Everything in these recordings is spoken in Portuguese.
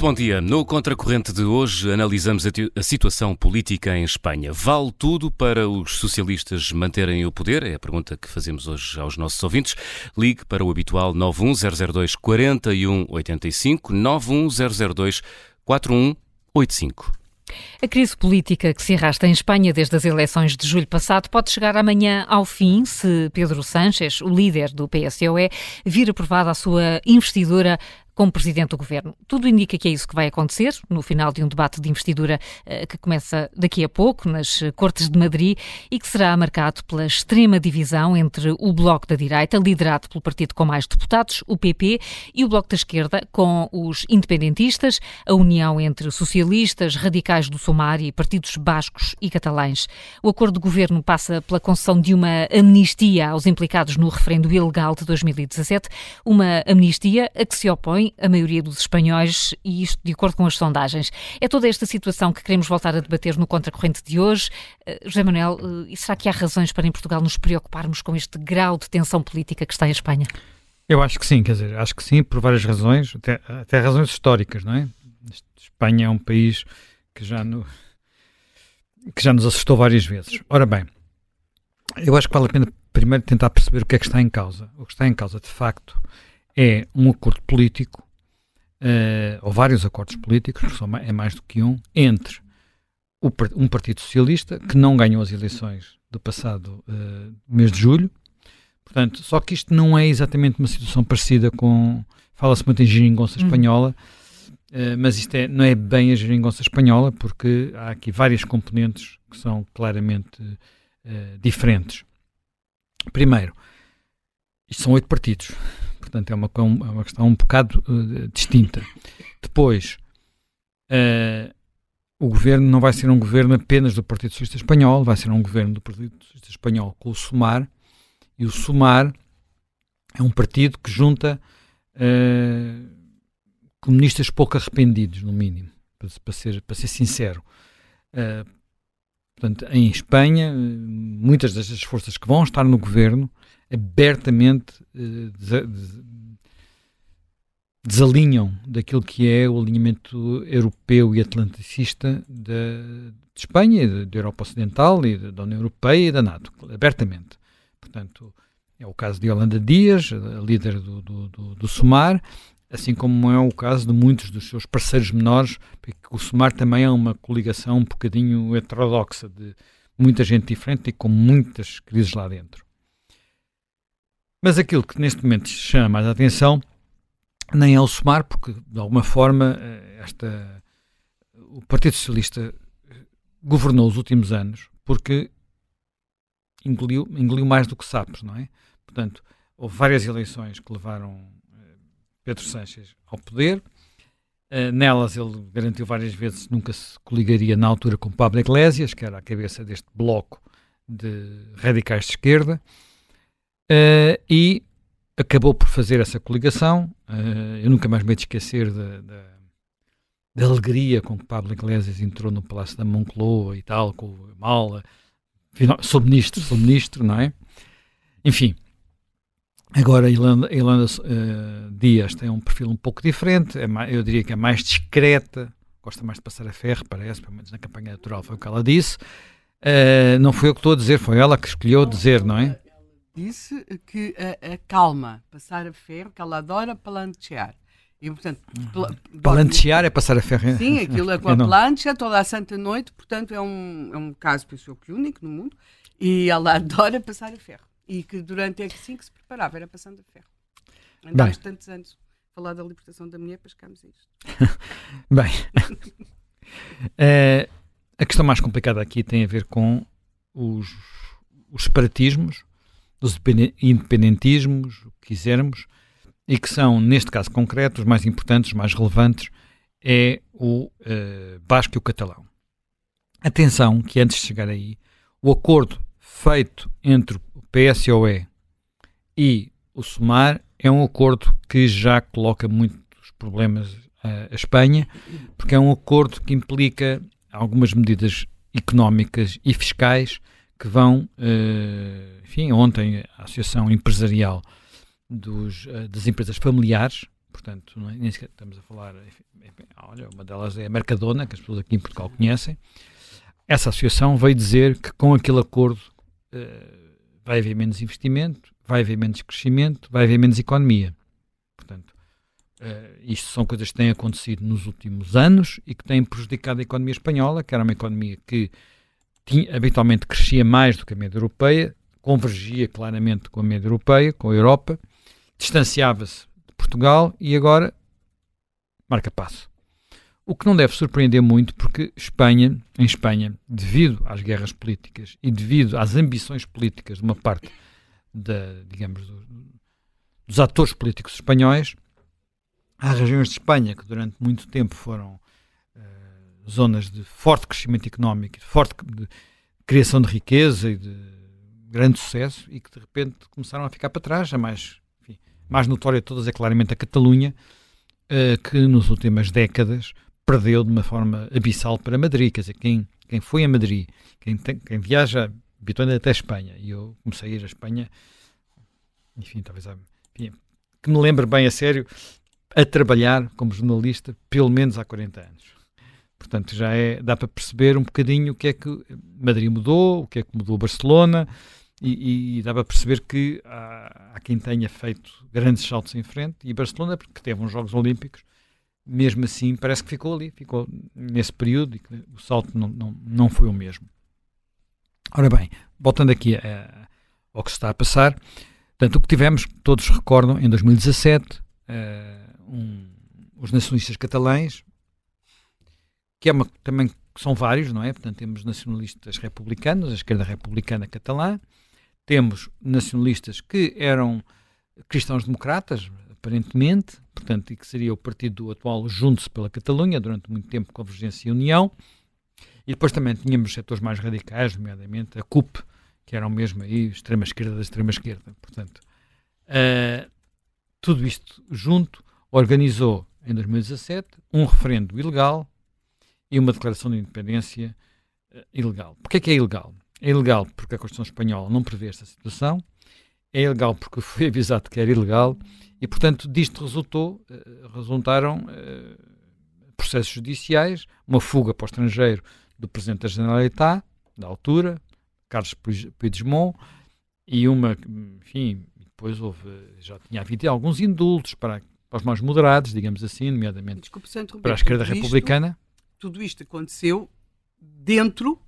Muito bom dia. No Contracorrente de hoje analisamos a, situação política em Espanha. Vale tudo para os socialistas manterem o poder? É a pergunta que fazemos hoje aos nossos ouvintes. Ligue para o habitual 91002 4185 91002 4185. A crise política que se arrasta em Espanha desde as eleições de julho passado pode chegar amanhã ao fim se Pedro Sánchez, o líder do PSOE, vir aprovada a sua investidura como presidente do governo. Tudo indica que é isso que vai acontecer no final de um debate de investidura uh, que começa daqui a pouco nas Cortes de Madrid e que será marcado pela extrema divisão entre o Bloco da Direita, liderado pelo partido com mais deputados, o PP, e o Bloco da Esquerda, com os independentistas, a união entre socialistas, radicais do Somar e partidos bascos e catalães. O acordo de governo passa pela concessão de uma amnistia aos implicados no referendo ilegal de 2017, uma amnistia a que se opõe a maioria dos espanhóis, e isto de acordo com as sondagens. É toda esta situação que queremos voltar a debater no Contracorrente de hoje. Uh, José Manuel, uh, e será que há razões para em Portugal nos preocuparmos com este grau de tensão política que está em Espanha? Eu acho que sim, quer dizer, acho que sim, por várias razões, até, até razões históricas, não é? Espanha é um país que já, no, que já nos assustou várias vezes. Ora bem, eu acho que vale a pena primeiro tentar perceber o que é que está em causa. O que está em causa, de facto, é um acordo político, uh, ou vários acordos políticos, é mais do que um, entre o, um Partido Socialista, que não ganhou as eleições do passado uh, mês de julho. Portanto, só que isto não é exatamente uma situação parecida com. Fala-se muito em geringonça uhum. espanhola, uh, mas isto é, não é bem a geringonça espanhola, porque há aqui várias componentes que são claramente diferentes. Primeiro, isto são oito partidos. Portanto, é uma, é uma questão um bocado uh, distinta. Depois, uh, o governo não vai ser um governo apenas do Partido Socialista Espanhol, vai ser um governo do Partido Socialista Espanhol com o SUMAR, e o SUMAR é um partido que junta uh, comunistas pouco arrependidos, no mínimo, para, para, ser, para ser sincero. Uh, portanto, em Espanha, muitas destas forças que vão estar no governo abertamente uh, desalinham daquilo que é o alinhamento europeu e atlanticista de, de Espanha, da Europa Ocidental e da União Europeia e da NATO, abertamente. Portanto, é o caso de Holanda Dias, a líder do, do, do, do SUMAR, assim como é o caso de muitos dos seus parceiros menores, porque o SUMAR também é uma coligação um bocadinho heterodoxa, de muita gente diferente e com muitas crises lá dentro. Mas aquilo que neste momento chama mais a atenção nem é o SOMAR, porque de alguma forma eh, esta, o Partido Socialista governou os últimos anos porque engoliu, engoliu mais do que sapos, não é? Portanto, houve várias eleições que levaram eh, Pedro Sánchez ao poder. Nelas ele garantiu várias vezes que nunca se coligaria na altura com Pablo Iglesias, que era a cabeça deste bloco de radicais de esquerda. Uh, e acabou por fazer essa coligação. Uh, eu nunca mais me esquecer da, alegria com que Pablo Iglesias entrou no Palácio da Moncloa e tal, com o mala. Sou ministro, sou ministro, não é? Enfim, agora a Ilanda, uh, Dias tem um perfil um pouco diferente, é mais, eu diria que é mais discreta, gosta mais de passar a ferro, parece, pelo menos na campanha eleitoral foi o que ela disse. Uh, não foi eu que estou a dizer, foi ela que escolheu dizer, não é? Disse que a, a calma, passar a ferro, que ela adora palantear. E, portanto, uhum. palantear é passar a ferro. Sim, aquilo é com a plancha toda a santa noite, portanto é um, é um caso, penso que único no mundo, e ela adora passar a ferro. E que durante é que sim que se preparava, era passando a ferro. Andámos tantos anos a falar da libertação da mulher para chegarmos a isto. Bem, uh, a questão mais complicada aqui tem a ver com os, os separatismos dos independentismos, o que quisermos, e que são, neste caso concreto, os mais importantes, os mais relevantes, é o uh, basco e o catalão. Atenção que antes de chegar aí, o acordo feito entre o PSOE e o SUMAR é um acordo que já coloca muitos problemas à Espanha, porque é um acordo que implica algumas medidas económicas e fiscais que vão, uh, enfim, ontem a Associação Empresarial dos, uh, das Empresas Familiares, portanto, é, nem sequer estamos a falar, enfim, olha, uma delas é a Mercadona, que as pessoas aqui em Portugal conhecem. Essa associação veio dizer que com aquele acordo uh, vai haver menos investimento, vai haver menos crescimento, vai haver menos economia. Portanto, uh, isto são coisas que têm acontecido nos últimos anos e que têm prejudicado a economia espanhola, que era uma economia que tinha, habitualmente crescia mais do que a média europeia, convergia claramente com a média europeia, com a Europa, distanciava-se de Portugal e agora marca passo. O que não deve surpreender muito, porque Espanha, em Espanha, devido às guerras políticas e devido às ambições políticas de uma parte da, digamos, do, dos atores políticos espanhóis, há regiões de Espanha que durante muito tempo foram zonas de forte crescimento económico, de forte de criação de riqueza e de grande sucesso e que de repente começaram a ficar para trás. A mais, enfim, mais notória de todas é claramente a Catalunha, uh, que nas últimas décadas perdeu de uma forma abissal para Madrid. Quer dizer, quem, quem foi a Madrid, quem, tem, quem viaja habitualmente até a Espanha, e eu comecei a ir à Espanha, enfim, talvez enfim, que me lembre bem a sério, a trabalhar como jornalista pelo menos há 40 anos. Portanto, já é, dá para perceber um bocadinho o que é que Madrid mudou, o que é que mudou Barcelona, e, e dá para perceber que há, há, quem tenha feito grandes saltos em frente, e Barcelona, porque teve uns Jogos Olímpicos, mesmo assim parece que ficou ali, ficou nesse período, e o salto não, não, não foi o mesmo. Ora bem, voltando aqui a, ao que se está a passar, portanto, o que tivemos, todos recordam, em 2017, uh, eh, um, os nacionalistas catalães, que é uma, também são vários, não é? Portanto, temos nacionalistas republicanos, a esquerda republicana catalã, temos nacionalistas que eram cristãos-democratas, aparentemente, portanto, e que seria o partido atual Junte-se pela Catalunha, durante muito tempo Convergência e União, e depois também tínhamos setores mais radicais, nomeadamente a CUP, que eram mesmo aí extrema-esquerda da extrema-esquerda. Portanto, uh, tudo isto junto organizou, em 2017, um referendo ilegal e uma declaração de independência uh, ilegal. Porquê é que é ilegal? É ilegal porque a Constituição Espanhola não prevê esta situação, é ilegal porque foi avisado que era ilegal e, portanto, disto resultou, uh, resultaram processos judiciais, uma fuga para o estrangeiro do Presidente da Generalitat, da altura, Carlos Puigdemont, e uma, enfim, depois houve, já tinha havido alguns indultos para, para os mais moderados, digamos assim, nomeadamente Desculpe, para a esquerda republicana. Tudo isto aconteceu dentro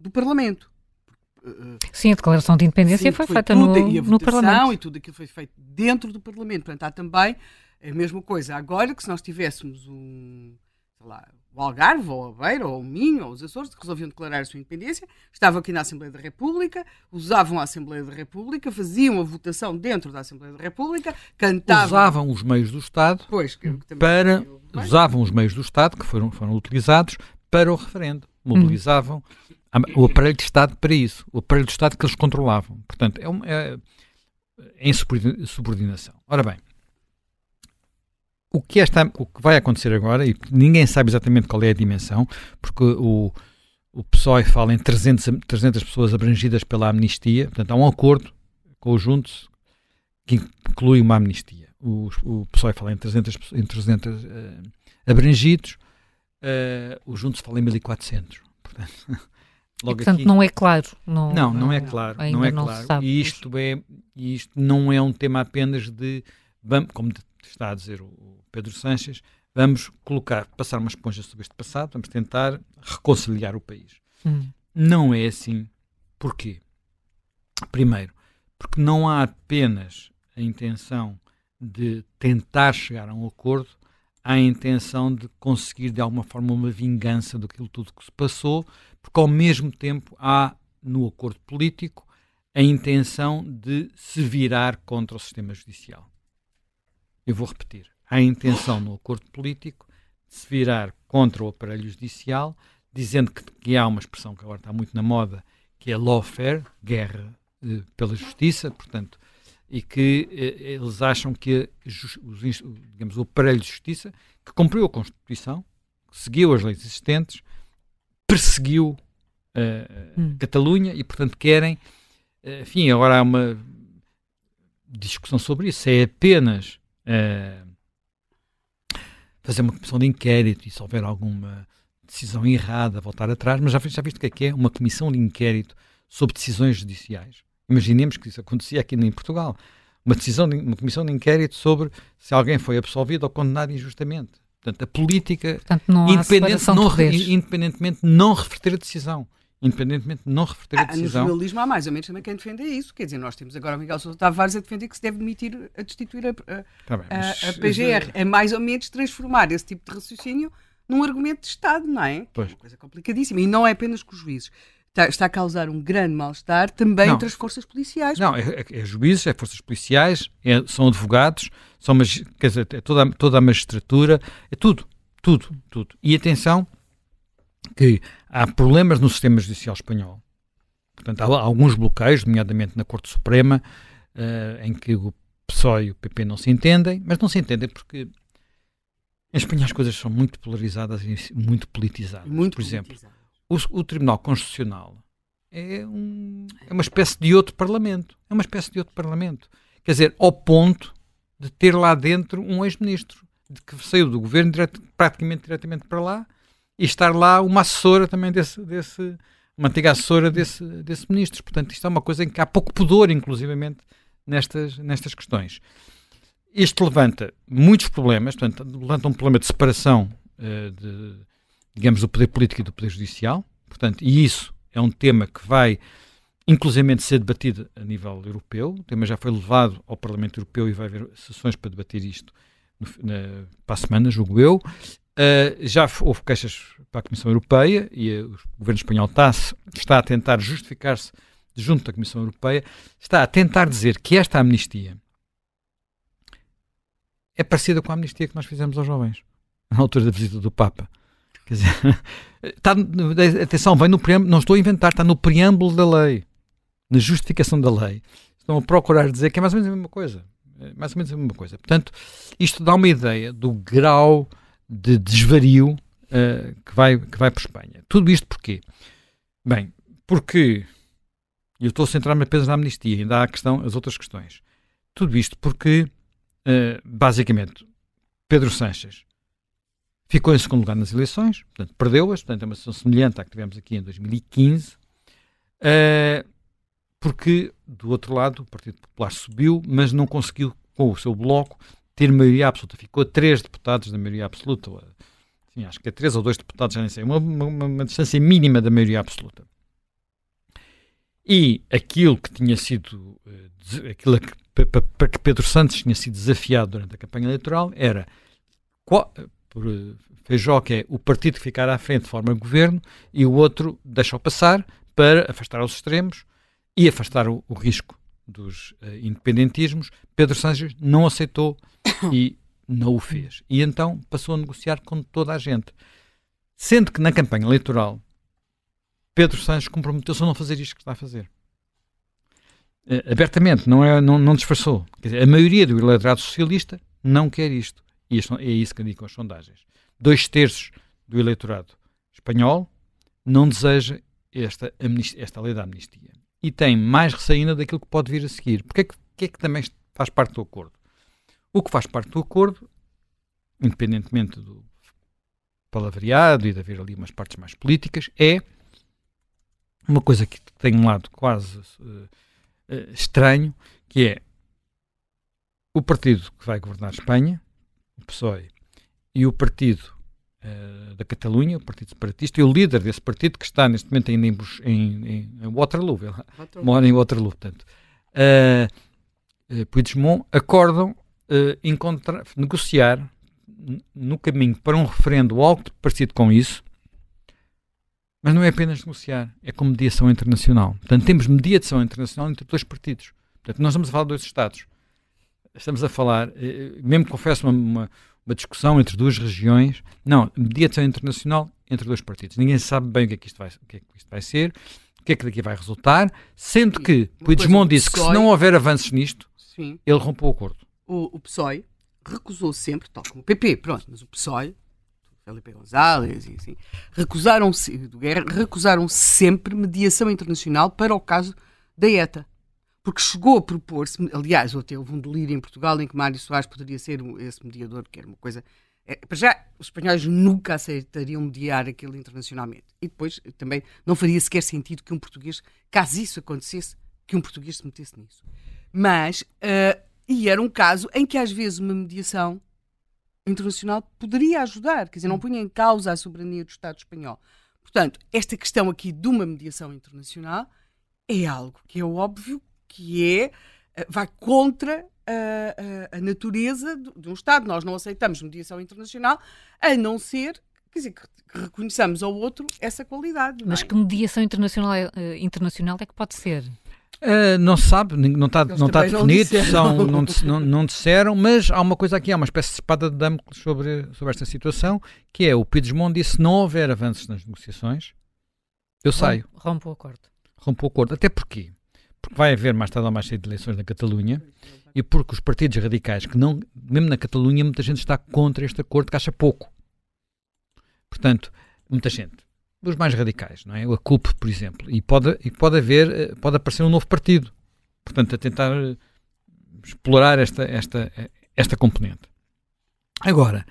do Parlamento. Sim, a declaração de independência Sim, foi, foi, feita no, e a no Parlamento. E tudo aquilo foi feito dentro do Parlamento. Portanto, há também a mesma coisa. Agora que se nós tivéssemos um, sei lá, o Algarve, ou a Beira, ou o Minho, ou os Açores, que resolviam declarar a sua independência, estavam aqui na Assembleia da República, usavam a Assembleia da República, faziam a votação dentro da Assembleia da República, cantavam... Usavam os meios do Estado pois, que, que para... Usavam os meios do Estado, que foram, foram utilizados, para o referendo. Mobilizavam hum. o aparelho de Estado para isso. O aparelho de Estado que eles controlavam. Portanto, é, uma, é, é insubordinação. Ora bem, o que, esta, o que vai acontecer agora, e ninguém sabe exatamente qual é a dimensão, porque o, o PSOE fala em 300, 300 pessoas abrangidas pela amnistia, portanto há um acordo conjunto que inclui uma amnistia. O, o PSOE fala em 300, em 300 uh, abrangidos, uh, o Juntos fala em 1400. Portanto, logo e, portanto aqui, não é claro. Não, não, não é claro. Não é claro. E isto, é, isto não é um tema apenas de, como está a dizer o Pedro Sanches, vamos colocar, passar uma esponja sobre este passado, vamos tentar reconciliar o país. Hum. Não é assim. Porquê? Primeiro, porque não há apenas a intenção de tentar chegar a um acordo, há a intenção de conseguir de alguma forma uma vingança daquilo tudo que se passou, porque ao mesmo tempo há no acordo político a intenção de se virar contra o sistema judicial. Eu vou repetir a intenção no acordo político de se virar contra o aparelho judicial, dizendo que, que há uma expressão que agora está muito na moda, que é lawfare, guerra eh, pela justiça, portanto, e que eh, eles acham que os, digamos, o aparelho de justiça, que cumpriu a Constituição, seguiu as leis existentes, perseguiu uh, hum. Catalunha e, portanto, querem. Uh, enfim, agora há uma discussão sobre isso. É apenas uh, fazer uma comissão de inquérito e se houver alguma decisão errada, voltar atrás, mas já, já viste o que é que é uma comissão de inquérito sobre decisões judiciais? Imaginemos que isso acontecia aqui em Portugal. Uma decisão, de, uma comissão de inquérito sobre se alguém foi absolvido ou condenado injustamente. Portanto, a política, Portanto, não independente, não, independentemente não reverter a decisão independentemente de não reverter a decisão. No jornalismo há mais ou menos também quem defende isso. Quer dizer, nós temos agora o Miguel Sousa Tavares a defender que se deve demitir, a destituir a, a, tá bem, a, a PGR. É mais ou menos transformar esse tipo de raciocínio num argumento de Estado, não é? Pois. É uma coisa complicadíssima. E não é apenas com os juízes. Está, está a causar um grande mal-estar também não. entre as forças policiais. Não, é, é, é juízes, é forças policiais, é, são advogados, são, quer dizer, é toda, toda a magistratura, é tudo, tudo, tudo. E atenção que há problemas no sistema judicial espanhol. Portanto, há alguns bloqueios, nomeadamente na Corte Suprema, uh, em que o PSOE e o PP não se entendem, mas não se entendem porque em Espanha as coisas são muito polarizadas e muito politizadas. Muito Por exemplo, o, o, Tribunal Constitucional é, um, é uma espécie de outro Parlamento. É uma espécie de outro Parlamento. Quer dizer, ao ponto de ter lá dentro um ex-ministro, de que saiu do governo direto, praticamente diretamente para lá, e estar lá uma assessora também desse, desse uma antiga assessora desse, desse ministro. Portanto, isto é uma coisa em que há pouco pudor, inclusivamente, nestas, nestas questões. Isto levanta muitos problemas, portanto, levanta um problema de separação uh, de, digamos, do poder político e do poder judicial, portanto, e isso é um tema que vai inclusivamente ser debatido a nível europeu. O tema já foi levado ao Parlamento Europeu e vai haver sessões para debater isto no, na, para a semana, julgo eu. Uh, já houve queixas para a Comissão Europeia e uh, o governo espanhol está, está a tentar justificar-se junto da Comissão Europeia, está a tentar dizer que esta amnistia é parecida com a amnistia que nós fizemos aos jovens na altura da visita do Papa. Quer dizer, está, atenção, vem no preâmbulo, não estou a inventar, está no preâmbulo da lei, na justificação da lei. Estão a procurar dizer que é mais ou menos a mesma coisa. É mais ou menos a mesma coisa. Portanto, isto dá uma ideia do grau de desvario uh, que, vai, que vai para Espanha. Tudo isto porquê? Bem, porque eu estou a centrar-me apenas na amnistia, ainda há a questão, as outras questões. Tudo isto porque, uh, basicamente, Pedro Sanches ficou em segundo lugar nas eleições, portanto, perdeu-as, portanto, é uma situação semelhante à que tivemos aqui em 2015, uh, porque, do outro lado, o Partido Popular subiu, mas não conseguiu, com o seu bloco, ter maioria absoluta. Ficou a três deputados da maioria absoluta. Sim, acho que é três ou dois deputados, já nem sei. Uma, uma, uma distância mínima da maioria absoluta. E aquilo que tinha sido, eh, aquilo para que Pedro Santos tinha sido desafiado durante a campanha eleitoral era qual, por eh, Feijó, que é o partido que ficar à frente forma governo e o outro deixa-o passar para afastar os extremos e afastar o, o risco dos uh, independentismos. Pedro Sánchez não aceitou e não o fez. E então passou a negociar com toda a gente. Sendo que na campanha eleitoral Pedro Sanches comprometeu-se a não fazer isto que está a fazer. Uh, abertamente, não, é, não, não disfarçou. Dizer, a maioria do eleitorado socialista não quer isto. E é isso que indicam as sondagens. Dois terços do eleitorado espanhol não deseja esta, esta lei da amnistia. E tem mais receio ainda daquilo que pode vir a seguir. Porque é que, que é que também faz parte do acordo? O que faz parte do acordo, independentemente do palavreado e de haver ali umas partes mais políticas, é uma coisa que tem um lado quase uh, uh, estranho, que é o partido que vai governar Espanha, o PSOE, e o partido uh, da Catalunha, o Partido Separatista, e o líder desse partido, que está neste momento ainda em, em, em Waterloo, Waterloo. mora em Waterloo, portanto, uh, Puigdemont, acordam encontrar, negociar no caminho para um referendo algo parecido com isso, mas não é apenas negociar, é com mediação internacional. Portanto, temos mediação internacional entre dois partidos. Portanto, nós estamos a falar de dois Estados. Estamos a falar, eh, mesmo confesso uma, uma, uma, discussão entre duas regiões, não, mediação internacional entre dois partidos. Ninguém sabe bem o que é que isto vai, o que é que isto vai ser, o que é que daqui vai resultar, sendo que Puigdemont disse que se não houver avanços nisto, Sim. ele rompeu o acordo o, o PSOE recusou sempre, tal como o PP, pronto, mas o PSOE, Felipe González e assim, recusaram, do Guerra, recusaram sempre mediação internacional para o caso da ETA. Porque chegou a propor-se, aliás, até houve um delírio em Portugal em que Mário Soares poderia ser esse mediador, que era uma coisa É, já, os espanhóis nunca aceitariam mediar aquilo internacionalmente. E depois também não faria sequer sentido que um português, caso isso acontecesse, que um português se metesse nisso. Mas, uh, e era um caso em que às vezes uma mediação internacional poderia ajudar, quer dizer, não punha em causa a soberania do Estado espanhol. Portanto, esta questão aqui de uma mediação internacional é algo que é óbvio que é eh, vai contra a, a, a natureza de, de um Estado. Nós não aceitamos mediação internacional a não ser quer dizer, que, reconheçamos ao outro essa qualidade. Mas é? que mediação internacional é, uh, internacional é que pode ser? Uh, não se sabe, não está, não está definido, não, são, não, não, não, disseram, mas há uma coisa aqui, há uma espécie de espada de Damocles sobre, sobre esta situação, que é o Puigdemont disse se não houver avanços nas negociações, eu saio. Rompo o acordo. Rompo o acordo. Até porque? Vai haver mais tarde ou mais cedo eleições na Catalunha e porque os partidos radicais, que não, mesmo na Catalunha, muita gente está contra este acordo que acha pouco. Portanto, muita gente dos mais radicais, não é? A CUP, por exemplo. E pode, e pode haver, eh, pode aparecer um novo partido. Portanto, a tentar eh, explorar esta, esta, esta componente. Agora,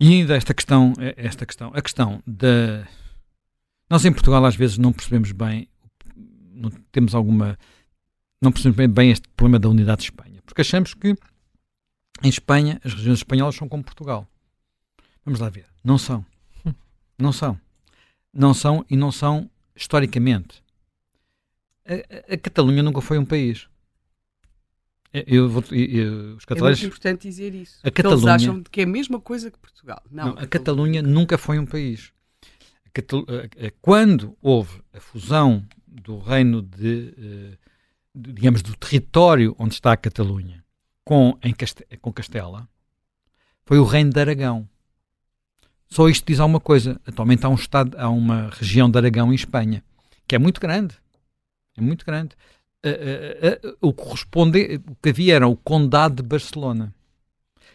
e ainda esta questão, eh, esta questão, a questão da. Nós em Portugal às vezes não percebemos bem, não temos alguma. Não percebemos bem, este problema da unidade de Espanha. Porque achamos que em Espanha as regiões espanholas são como Portugal. Vamos lá ver. Não são. Não são não são e não são historicamente. A, a, a Catalunha nunca foi um país. Eu vou, eu, os catalães, é muito importante dizer isso. A Catalunha, eles acham que é a mesma coisa que Portugal. Não, não a, Catalunha nunca foi um país. quando houve a fusão do reino de, eh, de, digamos, do território onde está a Catalunha com, em com Castela, foi o reino de Aragão. Só isto diz alguma coisa. Atualmente há um estado, há uma região de Aragão em Espanha, que é muito grande. É muito grande. Uh, uh, o, corresponde, o que havia era o Condado de Barcelona,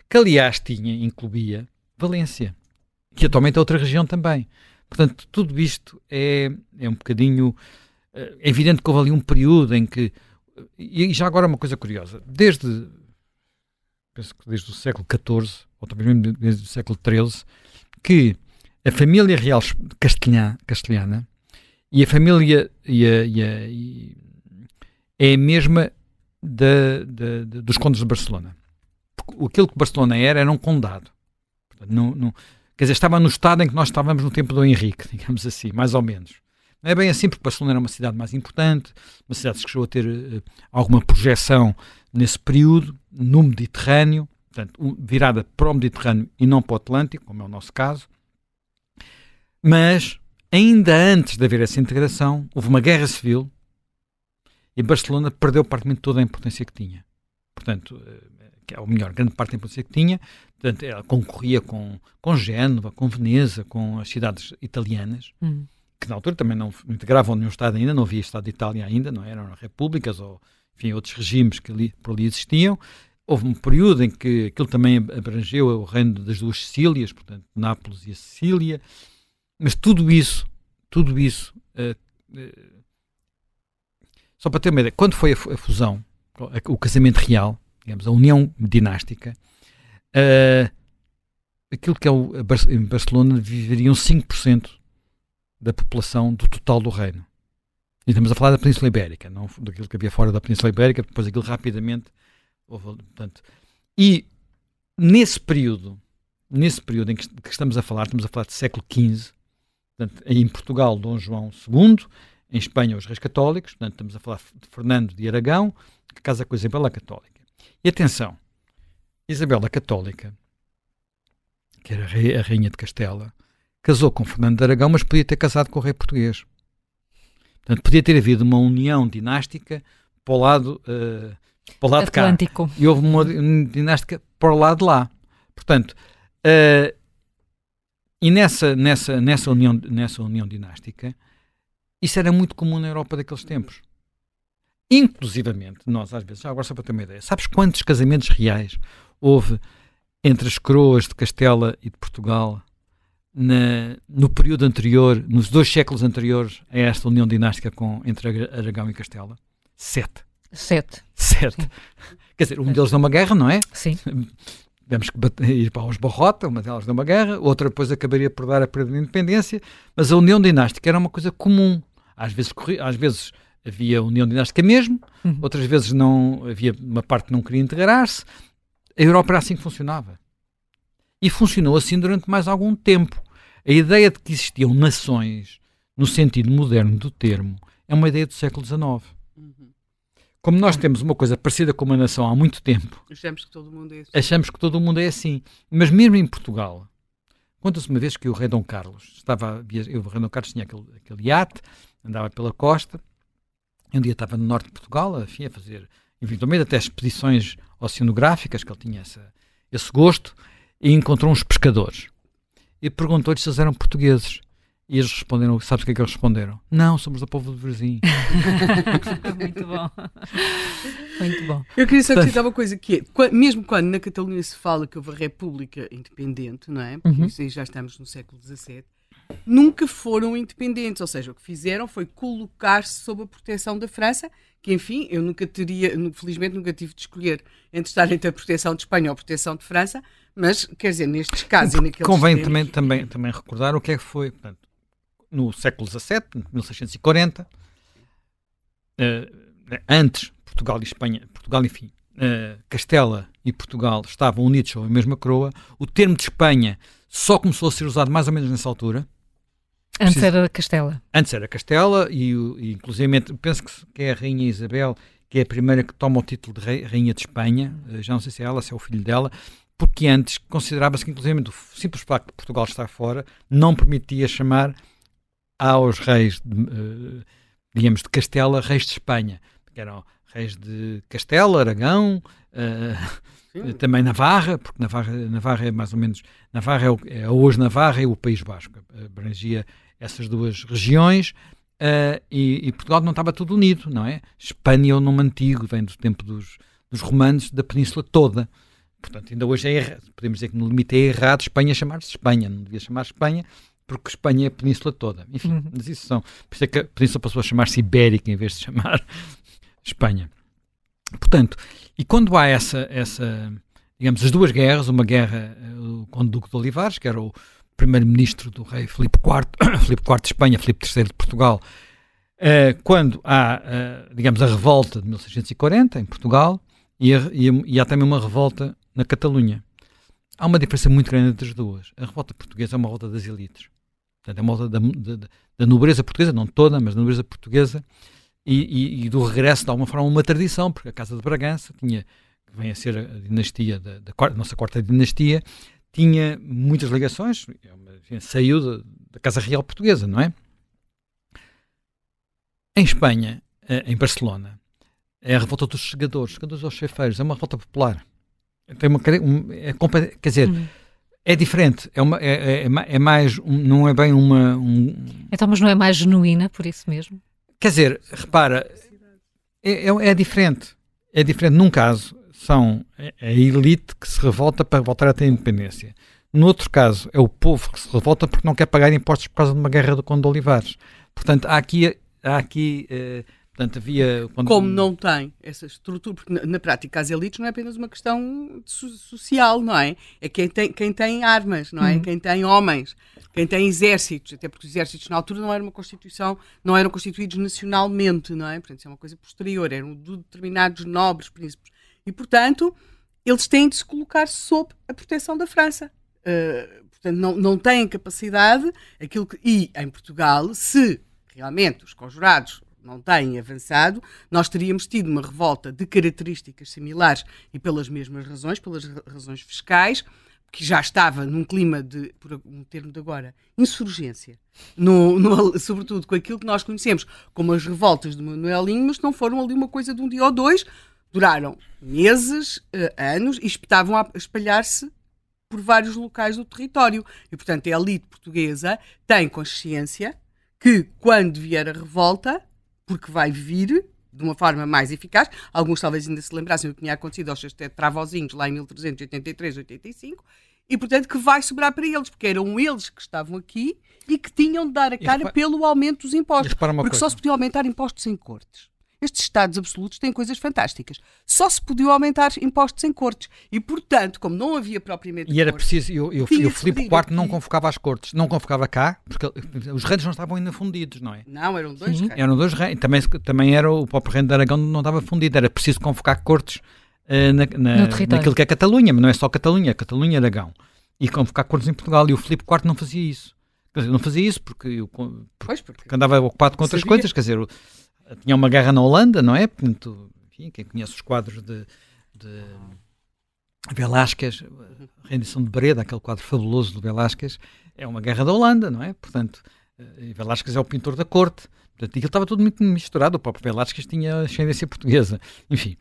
que aliás tinha, incluía Valência, que atualmente é outra região também. Portanto, tudo isto é, é um bocadinho. É evidente que houve ali um período em que. E já agora uma coisa curiosa. Desde. Penso que desde o século XIV, ou talvez mesmo desde o século XIII, que a família real castelhana, castelhana e a família e a, e a, e é a mesma dos condes de Barcelona. Aquilo que Barcelona era era um condado. Não, não, quer dizer, estava no estado em que nós estávamos no tempo do Henrique, digamos assim, mais ou menos. Não é bem assim, porque Barcelona era uma cidade mais importante, uma cidade que chegou a ter uh, alguma projeção nesse período, no Mediterrâneo, portanto, virada para o Mediterrâneo e não para o Atlântico, como é o nosso caso. Mas, ainda antes de haver essa integração, houve uma guerra civil e Barcelona perdeu praticamente toda a importância que tinha. Portanto, eh, que é o melhor, grande parte da importância que tinha. Portanto, ela concorria com, com Génova, com Veneza, com as cidades italianas, hum. Que na altura também não integravam nenhum Estado ainda, não havia Estado de Itália ainda, não eram repúblicas ou enfim, outros regimes que ali, por ali existiam. Houve um período em que aquilo também abrangeu o reino das duas Sicílias, portanto, Nápoles e a Sicília, mas tudo isso, tudo isso, uh, uh, só para ter uma ideia, quando foi a, a, fusão, o casamento real, digamos, a união dinástica, uh, aquilo que é o, em Barcelona viveriam 5% da população do total do reino. E estamos a falar da Península Ibérica, não daquilo que havia fora da Península Ibérica, depois aquilo rapidamente portanto, e nesse período, nesse período em que, estamos a falar, estamos a falar de século XV, portanto, em Portugal, Dom João II, em Espanha, os reis católicos, portanto, estamos a falar de Fernando de Aragão, que casa com Isabel a Católica. E atenção, Isabel a Católica, que era a rainha de Castela, casou com Fernando de Aragão, mas podia ter casado com o rei português. Portanto, podia ter havido uma união dinástica para o lado uh, para o lado Atlântico. de cá. E houve uma dinástica para o lado de lá. Portanto, uh, e nessa, nessa, nessa, união, nessa união dinástica, isso era muito comum na Europa daqueles tempos. Inclusivamente, nós às vezes, agora só para ter uma ideia, sabes quantos casamentos reais houve entre as coroas de Castela e de Portugal na, no período anterior, nos dois séculos anteriores a esta união dinástica com, entre Aragão e Castela? Sete. Sete. Certo. Sim. Quer dizer, um deles numa guerra, não é? Sim. tivemos que bater, ir para os Barrota, uma delas numa guerra, outra depois acabaria por dar a perda de independência, mas a união dinástica era uma coisa comum. Às vezes, às vezes havia união dinástica mesmo, uhum. outras vezes não havia uma parte que não queria integrar-se. A Europa era assim que funcionava. E funcionou assim durante mais algum tempo. A ideia de que existiam nações, no sentido moderno do termo, é uma ideia do século XIX. Uhum. Como nós temos uma coisa parecida com uma nação há muito tempo, achamos que todo mundo é assim. Achamos que todo mundo é assim. Mas mesmo em Portugal, conta-se uma vez que o rei Dom Carlos estava, eu, o rei Dom Carlos tinha aquele, aquele iate, andava pela costa, um dia estava no norte de Portugal, enfim, a fazer, eventualmente, até expedições oceanográficas, que ele tinha essa, esse gosto, e encontrou uns pescadores. E perguntou-lhes se eles eram portugueses. E eles responderam, sabes o que é que eles responderam? Não, somos do povo do vizinho. Muito bom. Muito bom. Eu queria só acrescentar uma coisa que é, mesmo quando na Catalunha se fala que houve a República Independente, não é? Porque uhum. isso aí já estamos no século XVII, nunca foram independentes, ou seja, o que fizeram foi colocar-se sob a proteção da França, que enfim, eu nunca teria, felizmente nunca tive de escolher entre estar entre a proteção de Espanha ou a proteção de França, mas quer dizer, nestes casos e naqueles Convém também, também, também recordar o que é que foi portanto, no século XVII, 1640, uh, antes Portugal e Espanha, Portugal enfim, uh, Castela e Portugal estavam unidos sob a mesma coroa, o termo de Espanha só começou a ser usado mais ou menos nessa altura, Antes era Castela. Antes era Castela e, e inclusive penso que é a Rainha Isabel que é a primeira que toma o título de Rainha de Espanha, eh, já não sei se é ela, se é o filho dela, porque antes considerava-se que inclusive o simples facto de Portugal estar fora não permitia chamar aos reis, de, uh, digamos, de Castela, reis de Espanha, que eram reis de Castela, Aragão, uh, também Navarra, porque Navarra, Navarra é mais ou menos, Navarra é, o, é hoje Navarra e o País Basco, abrangia essas duas regiões, uh, e, e, Portugal não estava tudo unido, não é? Espanha é o nome antigo, vem do tempo dos, dos romanos, da península toda. Portanto, ainda hoje é errado, podemos dizer que no limite é errado Espanha chamar-se Espanha, não devia chamar Espanha, porque Espanha é a península toda. Enfim, uhum. mas isso são. Por isso é que a península passou a chamar-se Ibérica em vez de chamar Espanha. Portanto, e quando há essa, essa digamos, as duas guerras, uma guerra com o Duque de Olivares, que era o primeiro-ministro do rei Filipe IV, Filipe IV de Espanha, Filipe III de Portugal, uh, quando há, uh, digamos, a revolta de 1640 em Portugal e, e, há também uma revolta na Catalunha. Há uma diferença muito grande entre as duas. A revolta portuguesa é uma revolta das elites. Portanto, é uma revolta da, da, da nobreza portuguesa, não toda, mas da nobreza portuguesa, e, e, e, do regresso de alguma forma a uma tradição, porque a Casa de Bragança tinha, que vem a ser a dinastia da, da nossa quarta dinastia, tinha muitas ligações, é saiu da, da, Casa Real Portuguesa, não é? Em Espanha, eh, em Barcelona, é a revolta dos chegadores, chegadores aos chefeiros, é uma revolta popular. Tem uma, é, quer dizer, hum. é diferente, é, uma, é, é, é mais, não é bem uma... Um... Então, mas não é mais genuína, por isso mesmo? Quer dizer, repara, é, é, é diferente. É diferente. Num caso, são a elite que se revolta para voltar a ter independência. No outro caso, é o povo que se revolta porque não quer pagar impostos por causa de uma guerra do Conde de Olivares. Portanto, há aqui, há aqui eh, Portanto, havia. Quando... Como não tem essa estrutura, porque na, na, prática as elites não é apenas uma questão so social, não é? É quem tem, quem tem armas, não é? Uhum. Quem tem homens, quem tem exércitos, até porque os exércitos na altura não eram uma constituição, não eram constituídos nacionalmente, não é? Portanto, isso é uma coisa posterior, eram de determinados nobres príncipes. E, portanto, eles têm de se colocar sob a proteção da França. Uh, portanto, não, não têm capacidade, aquilo que. E em Portugal, se realmente os conjurados não têm avançado, nós teríamos tido uma revolta de características similares e pelas mesmas razões, pelas razões fiscais, que já estava num clima de, por um termo de agora, insurgência, no, no, sobretudo com aquilo que nós conhecemos como as revoltas de Manuelinho, mas não foram ali uma coisa de um dia ou dois, duraram meses, uh, anos e estavam a espalhar-se por vários locais do território. E, portanto, a elite portuguesa tem consciência que, quando vier a revolta, porque vai vir de uma forma mais eficaz. Alguns talvez ainda se lembrassem do que tinha acontecido aos seus travozinhos lá em 1383, 85, e portanto que vai sobrar para eles, porque eram eles que estavam aqui e que tinham de dar a cara pelo aumento dos impostos. Porque coisa. só se podia aumentar impostos em cortes. Estes Estados absolutos têm coisas fantásticas. Só se podiam aumentar impostos em cortes. E, portanto, como não havia propriamente. E era cortes, preciso. Eu, eu, eu Filipe IV não convocava as cortes, não convocava cá, porque os reinos não estavam ainda fundidos, não é? Não, eram dois reis. Eram dois reis. Também, também era o próprio reino de Aragão não estava fundido. Era preciso convocar cortes uh, na, na, naquilo que é Catalunha, mas não é só Catalunha, é Catalunha e Aragão. E convocar cortes em Portugal. E o Filipe IV não fazia isso. Dizer, não fazia isso porque, eu, porque, pois porque, porque andava ocupado com outras sabia. coisas. Quer dizer, tinha uma guerra na Holanda, não é? Portanto, enfim, quem conhece os quadros de, de Velázquez, rendição de Breda, aquele quadro fabuloso do Velázquez, é uma guerra da Holanda, não é? Portanto, eh, Velázquez é o pintor da corte. Portanto, aquilo estava tudo muito misturado. O próprio Velázquez tinha ascendência portuguesa. Enfim,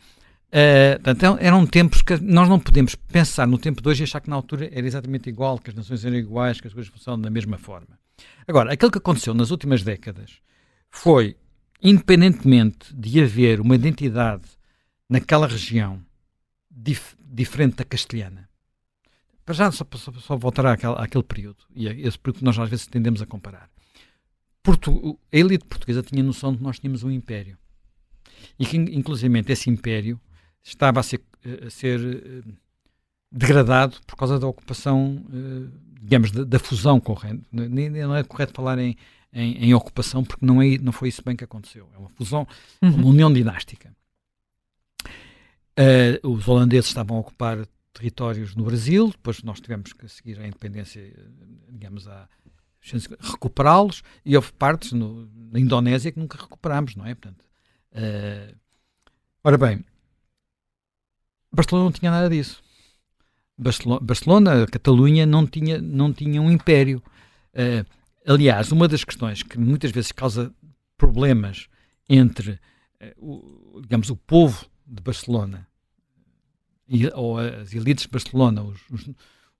Uh, portanto, eram tempos que nós não podemos pensar no tempo de hoje e achar que na altura era exatamente igual, que as nações eram iguais, que as coisas funcionam da mesma forma. Agora, aquilo que aconteceu nas últimas décadas foi, independentemente de haver uma identidade naquela região dif diferente da castelhana, para já só, só, só voltar àquele, àquele período, e é esse período que nós às vezes tendemos a comparar. Portu a elite portuguesa tinha noção de que nós tínhamos um império. E que, inclusive, esse império estava a ser, a ser eh, degradado por causa da ocupação, eh, digamos, da, da fusão o reino. Não é correto falar em, em, em, ocupação, porque não, é, não foi isso bem que aconteceu. É uma fusão, uhum. uma união dinástica. Uh, os holandeses estavam a ocupar territórios no Brasil, depois nós tivemos que seguir a independência, digamos, a recuperá-los, e houve partes no, na Indonésia que nunca recuperámos, não é? Portanto, uh, ora bem, Barcelona não tinha nada disso. Barcelona, Barcelona Catalunha, não tinha, não tinha um império. Uh, aliás, uma das questões que muitas vezes causa problemas entre, uh, o, digamos, o povo de Barcelona ou as elites de Barcelona os, os,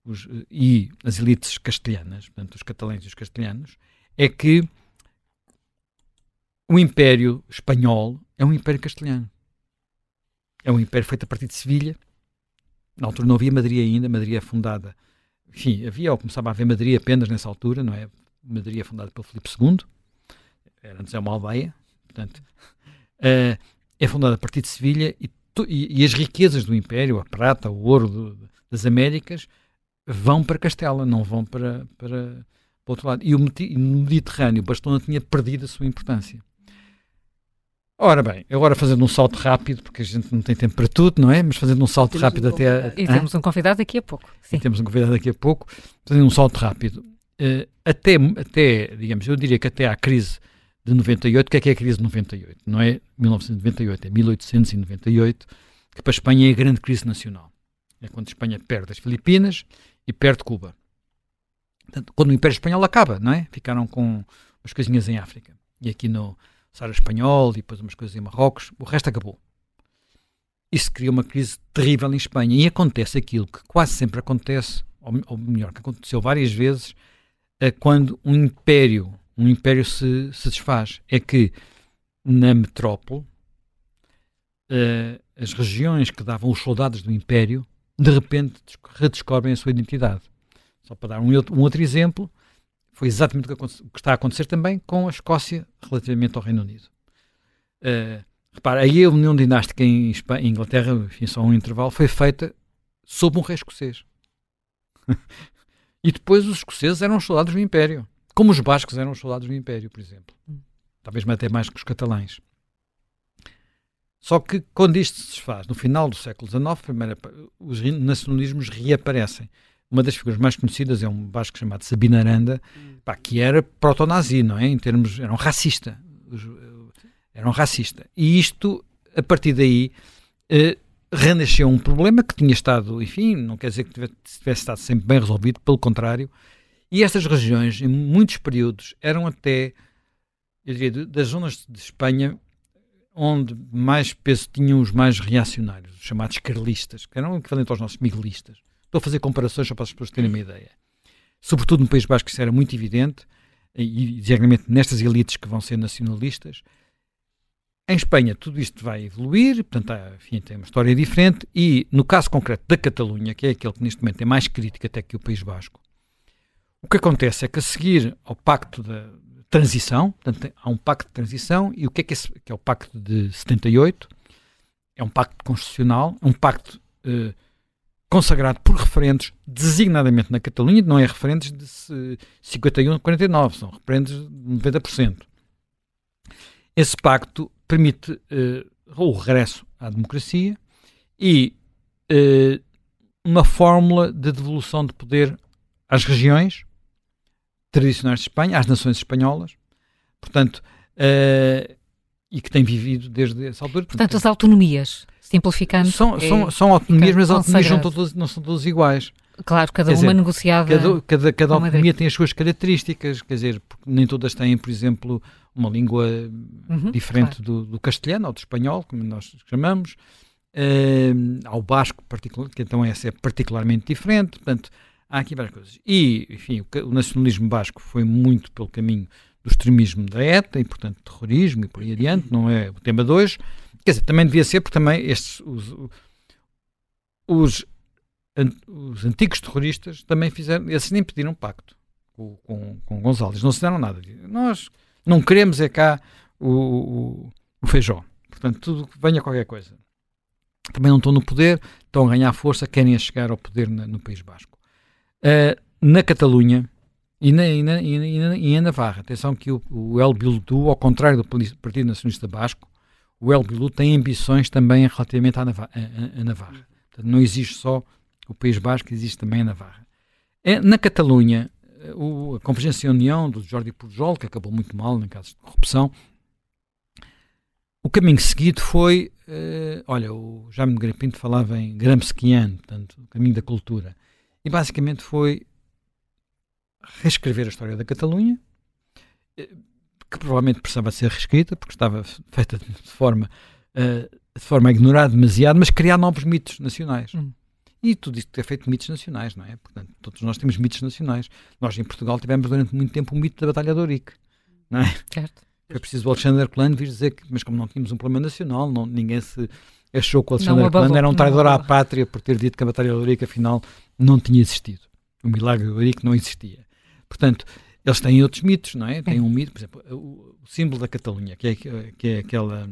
os, e as elites castelhanas, portanto, os catalães e os castelhanos, é que o Império Espanhol é um Império Castelhano. É um império feito a partir de Sevilha. Na altura não havia Madrid ainda, Madrid é fundada. Enfim, havia ou começava a haver Madrid apenas nessa altura, não é? Madrid é fundada pelo Filipe II, era antes é uma aldeia, portanto, uh, é fundada a partir de Sevilha e, e, e, as riquezas do império, a prata, o ouro do, das Américas, vão para Castela, não vão para, para, para o outro lado. E o Mediterrâneo, Barcelona tinha perdido a sua importância. Ora bem, agora fazendo um salto rápido, porque a gente não tem tempo para tudo, não é? Mas fazendo um salto temos rápido um até. E temos um convidado daqui a pouco. Sim. E temos um convidado daqui a pouco. Fazendo um salto rápido. Uh, até, até, digamos, eu diria que até à crise de 98, o que é que é a crise de 98? Não é 1998, é 1898, que para a Espanha é a grande crise nacional. É quando a Espanha perde as Filipinas e perde Cuba. Portanto, quando o Império Espanhol acaba, não é? Ficaram com umas coisinhas em África. E aqui no, Sara Espanhol e depois umas coisas em Marrocos, o resto acabou. Isso cria uma crise terrível em Espanha e acontece aquilo que quase sempre acontece, ou, melhor, que aconteceu várias vezes, é quando um império, um império se, se desfaz. É que na metrópole, uh, as regiões que davam os soldados do império, de repente redescobrem a sua identidade. Só para dar um, um outro exemplo, foi exatamente o que, está a acontecer também com a Escócia relativamente ao Reino Unido. Uh, repara, aí a união dinástica em, Espanha, em Inglaterra, enfim, só um intervalo, foi feita sob um rei escocês. e depois os escoceses eram os soldados do Império, como os bascos eram os soldados do Império, por exemplo. Talvez até mais que os catalães. Só que quando isto se desfaz, no final do século XIX, primeiro, os nacionalismos reaparecem uma das figuras mais conhecidas é um basco chamado Sabina Aranda, hum. pá, que era proto-nazi, não é? Em termos, era um racista. Era um racista. E isto, a partir daí, eh, renasceu um problema que tinha estado, enfim, não quer dizer que tivesse, tivesse estado sempre bem resolvido, pelo contrário. E estas regiões, em muitos períodos, eram até, eu diria, das zonas de Espanha onde mais peso tinham os mais reacionários, os chamados carlistas, que eram equivalentes aos nossos miguelistas. Estou a fazer comparações só para as pessoas terem uma ideia. Sobretudo no País Basco isso era muito evidente, e exatamente nestas elites que vão ser nacionalistas. Em Espanha tudo isto vai evoluir, portanto, há, enfim, tem uma história diferente, e no caso concreto da Catalunha, que é aquele que neste momento é mais crítico até que o País Basco, o que acontece é que a seguir ao pacto de transição, portanto, há um pacto de transição, e o que é que, que é o pacto de 78? É um pacto constitucional, um pacto uh, consagrado por referendos, designadamente na Catalunha, não é referendos de 51 a 49, são referendos de 90%. Esse pacto permite uh, o regresso à democracia e uh, uma fórmula de devolução de poder às regiões tradicionais de Espanha, às nações espanholas, portanto, uh, e que tem vivido desde essa altura. Portanto, portanto as autonomias, simplificando. São, é, são, são autonomias, mas as autonomias não são todas iguais. Claro, cada quer uma dizer, negociada. Cada, cada, cada autonomia tem as suas características, quer dizer, nem todas têm, por exemplo, uma língua uhum, diferente claro. do, do, castelhano ou do espanhol, como nós chamamos. Uh, ao basco, particular, que então essa é particularmente diferente. Portanto, há aqui várias coisas. E, enfim, o, o, nacionalismo basco foi muito pelo caminho do extremismo da ETA e, portanto, terrorismo e por aí adiante, não é o tema de hoje. Quer dizer, também devia ser, porque também estes, os, os, os antigos terroristas também fizeram, esses nem pediram pacto com, com, com Gonzalez, não se deram nada. Nós não queremos é cá o, o, o feijó. Portanto, tudo venha qualquer coisa. Também não estão no poder, estão a ganhar força, querem chegar ao poder na, no País Basco. Uh, na Catalunha e na, e, na, e, na, e na Navarra, atenção que o, o El Bildu, ao contrário do Partido Nacionalista Basco, o El Bildu tem ambições também relativamente à Navarra. A, a Navarra. Portanto, não existe só o País Basco, existe também a Navarra. É, na Catalunha, o, a Convergência e União do Jordi Pujol, que acabou muito mal em casos de corrupção, o caminho seguido foi, uh, olha, o Jaime Grapinto falava em Gramsciano, portanto, o caminho da cultura. E basicamente foi reescrever a história da Catalunha, eh, que provavelmente precisava ser reescrita, porque estava feita de forma, uh, de forma a ignorar demasiado, mas criar novos mitos nacionais. Hum. E tudo isto é feito de mitos nacionais, não é? Portanto, todos nós temos mitos nacionais. Nós em Portugal tivemos durante muito tempo o mito da Batalha de Ourique, não é? Certo. Foi preciso o Alexandre Herculano vir dizer que, mas como não tínhamos um problema nacional, não, ninguém se achou que o Alexandre Herculano era um traidor à pátria por ter dito que a Batalha de Ourique afinal não tinha existido. O milagre de Ourique não existia. Portanto, eles têm outros mitos, não é? Tem um mito, por exemplo, o, o símbolo da Catalunha, que é, que é aquela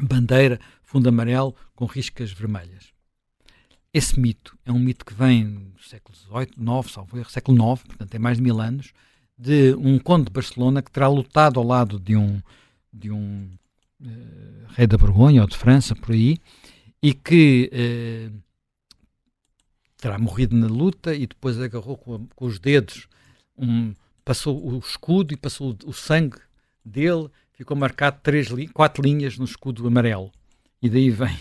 bandeira fundo amarelo com riscas vermelhas. Esse mito é um mito que vem do século XVIII, IX, salvo erro, século IX, portanto tem mais de mil anos, de um conde de Barcelona que terá lutado ao lado de um, de um uh, rei da Borgonha ou de França, por aí, e que uh, terá morrido na luta e depois agarrou com, com os dedos, um, passou o escudo e passou o sangue dele, ficou marcado três, quatro linhas no escudo amarelo. E daí vem.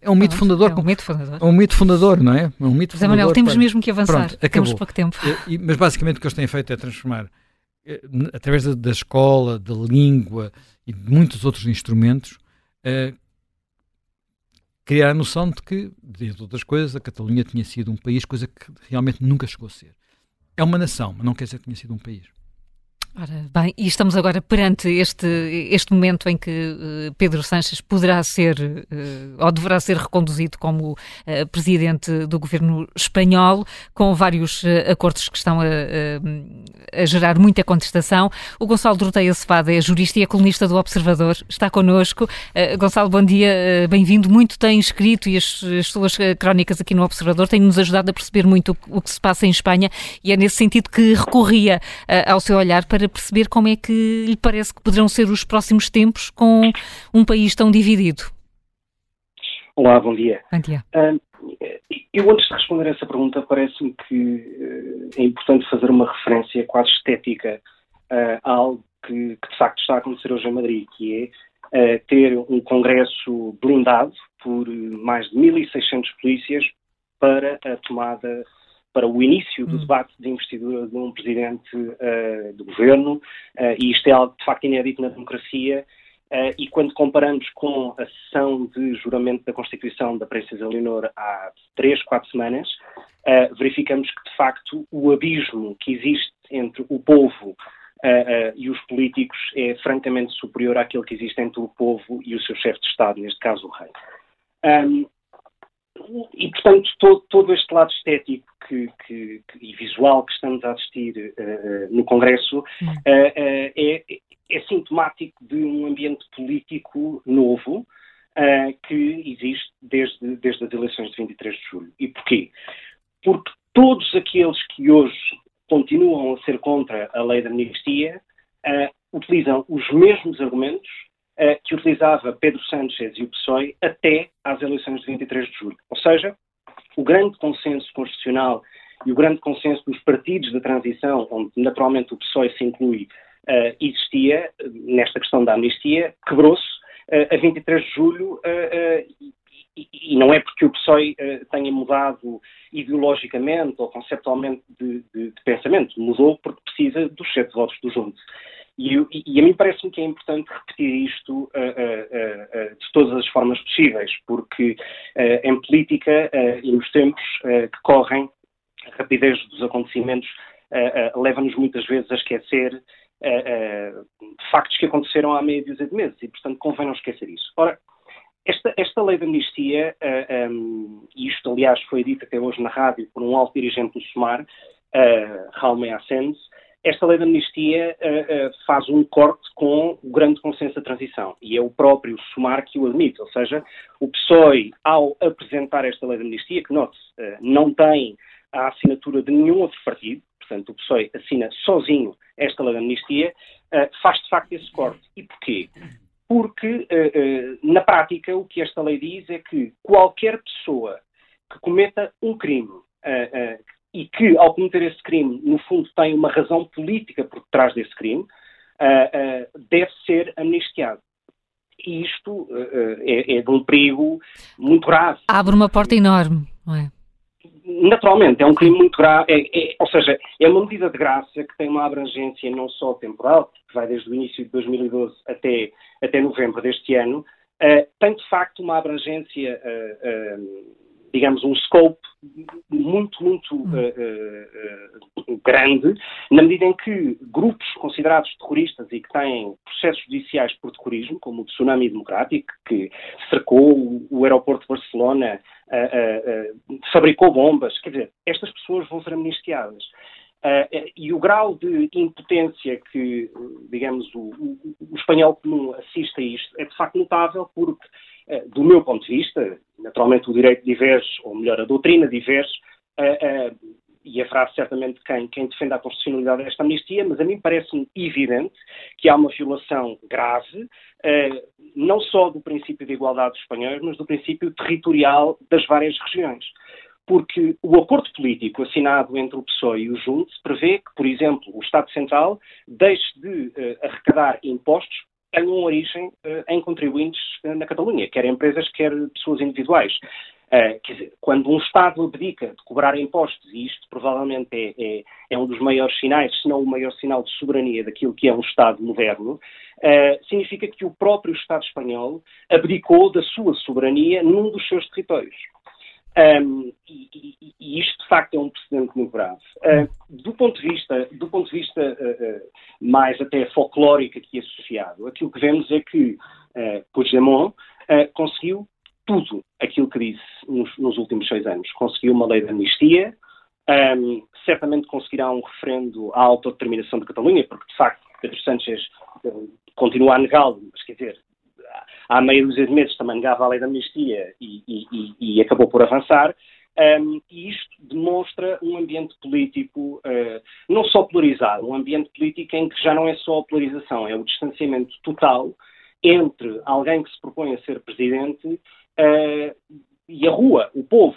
É um mito fundador. É um mito fundador. É um mito fundador, não é? É um mito José fundador. Manuel, temos para... mesmo que avançar. Pronto, temos pouco tempo. E, mas basicamente o que eles têm feito é transformar, eh, através da, da escola, da língua e de muitos outros instrumentos, uh, criar a noção de que, dentre outras coisas, a Catalunha tinha sido um país, coisa que realmente nunca chegou a ser. É uma nação, mas não quer dizer que tenha sido um país. Ora, bem, e estamos agora perante este, este momento em que uh, Pedro Sanches poderá ser uh, ou deverá ser reconduzido como uh, presidente do governo espanhol, com vários acordos que estão a, a, gerar muita contestação. O Gonçalo Dorteia Cevada é jurista e é colunista do Observador, está connosco. Gonçalo, bom dia, bem-vindo. Muito tem escrito e as, as suas crónicas aqui no Observador têm-nos ajudado a perceber muito o, o, que se passa em Espanha e é nesse sentido que recorria ao seu olhar para para perceber como é que lhe parece que poderão ser os próximos tempos com um país tão dividido. Olá, bom dia. Bom dia. Uh, eu, antes de responder a essa pergunta, parece-me que uh, é importante fazer uma referência quase estética uh, a algo que, que, de facto está a acontecer hoje em Madrid, que é ter um congresso blindado por mais de 1.600 polícias para a tomada para o início do hum. debate de investidura de um presidente uh, do governo, uh, e isto é algo de facto inédito na democracia. Uh, e quando comparamos com a sessão de juramento da Constituição da Princesa Leonor há três, quatro semanas, verificamos que de facto o abismo que existe entre o povo e os políticos é francamente superior àquele que existe entre o povo e o seu chefe de Estado, neste caso o rei. Um, e, portanto, todo, todo, este lado estético que, que, que, e visual que estamos a assistir uh, no Congresso uh, é, é, sintomático de um ambiente político novo que existe desde, desde as eleições de 23 de julho. E porquê? Porque todos aqueles que hoje continuam a ser contra a lei da amnistia utilizam os mesmos argumentos que utilizava Pedro Sánchez e o PSOE até às eleições de 23 de julho. Ou seja, o grande consenso constitucional e o grande consenso dos partidos da transição, onde naturalmente o PSOE se inclui, uh, existia nesta questão da amnistia, quebrou-se a 23 de julho e, não é porque o PSOE tenha mudado ideologicamente ou conceptualmente de, de, de, pensamento, mudou porque precisa dos sete votos do Juntos. E, e, a mim parece-me que é importante repetir isto uh, uh, uh, de todas as formas possíveis, porque em política e nos tempos que correm, a rapidez dos acontecimentos leva-nos muitas vezes a esquecer factos que aconteceram há meia dúzia de meses e, portanto, convém não esquecer isso. Ora, esta, esta lei de amnistia, um, isto aliás foi dito até hoje na rádio por um alto dirigente do SUMAR, uh, Raume Ascens, esta lei de amnistia uh, uh, faz um corte com o grande consenso da transição e é o próprio Sumar que o admite, ou seja, o PSOE, ao apresentar esta lei de amnistia, que note uh, não tem a assinatura de nenhum outro partido, portanto o PSOE assina sozinho esta lei de amnistia, faz de facto esse corte. E porquê? Porque, na prática, o que esta lei diz é que qualquer pessoa que cometa um crime e que, ao cometer esse crime, no fundo tem uma razão política por trás desse crime, uh, uh, deve ser amnistiado. E isto uh, é, é, de um perigo muito grave. Abre uma porta enorme, não é? Naturalmente, é um crime muito grave, é, é, ou seja, é uma medida de graça que tem uma abrangência não só temporal, que vai desde o início de 2012 até, até novembro deste ano, tem de facto uma abrangência digamos, um scope muito, muito uh, uh, grande, na medida em que grupos considerados terroristas e que têm processos judiciais por terrorismo, como o Tsunami Democrático, que cercou o aeroporto de Barcelona, fabricou bombas, quer dizer, estas pessoas vão ser amnistiadas. Uh, e o grau de impotência que, digamos, o, o, espanhol comum assiste a isto é de facto notável, porque, uh, do meu ponto de vista, naturalmente o direito diverge, ou melhor, a doutrina diverge, uh, e haverá certamente quem, quem defenda a constitucionalidade desta amnistia, mas a mim parece-me evidente que há uma violação grave, não só do princípio de igualdade dos espanhóis, mas do princípio territorial das várias regiões porque o acordo político assinado entre o PSOE e o Juntos prevê que, por exemplo, o Estado Central deixe de uh, arrecadar impostos que tenham origem uh, em contribuintes uh, na Catalunha, quer empresas, quer pessoas individuais. quer dizer, quando um Estado abdica de cobrar impostos, e isto provavelmente é, é, é, um dos maiores sinais, se não o maior sinal de soberania daquilo que é um Estado moderno, significa que o próprio Estado espanhol abdicou da sua soberania num dos seus territórios. Um, e, e, e, isto de facto é um precedente muito grave. Uh, do ponto de vista, do ponto de vista uh, uh, mais até folclórico aqui associado, aquilo que vemos é que uh, Puigdemont conseguiu tudo aquilo que disse nos, nos, últimos seis anos. Conseguiu uma lei de amnistia, um, certamente conseguirá um referendo à autodeterminação de Catalunha, porque de facto Pedro Sánchez continua a negá-lo, mas quer dizer, há dúzia de meses também negava a lei da amnistia e, e, e, e acabou por avançar. Um, e isto demonstra um ambiente político uh, não só polarizado, um ambiente político em que já não é só a polarização, é o distanciamento total entre alguém que se propõe a ser presidente uh, e a rua, o povo.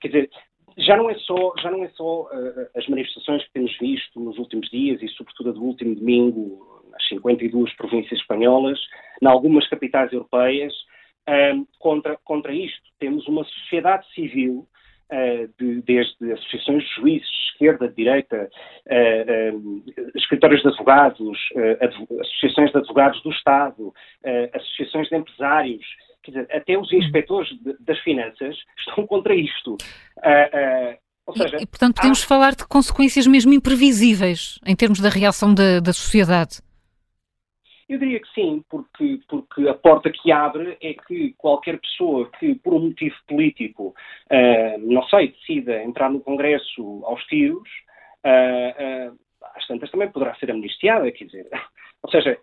Quer dizer, já não é só, já não é só uh, as manifestações que temos visto nos últimos dias e sobretudo a do último domingo nas 52 províncias espanholas, em algumas capitais europeias, um, contra, contra isto. Temos uma sociedade civil, uh, de, desde associações de juízes, esquerda, direita, uh, uh, escritórios de advogados, uh, associações de advogados do Estado, associações de empresários, dizer, até os inspectores de, das finanças estão contra isto. Seja, e, e, portanto, podemos há... falar de consequências mesmo imprevisíveis em termos da reação da, da sociedade. Eu diria que sim, porque, porque a porta que abre é que qualquer pessoa que, por um motivo político, uh, não sei, decida entrar no Congresso aos tiros, uh, uh, às tantas também poderá ser amnistiada, quer dizer. Ou seja,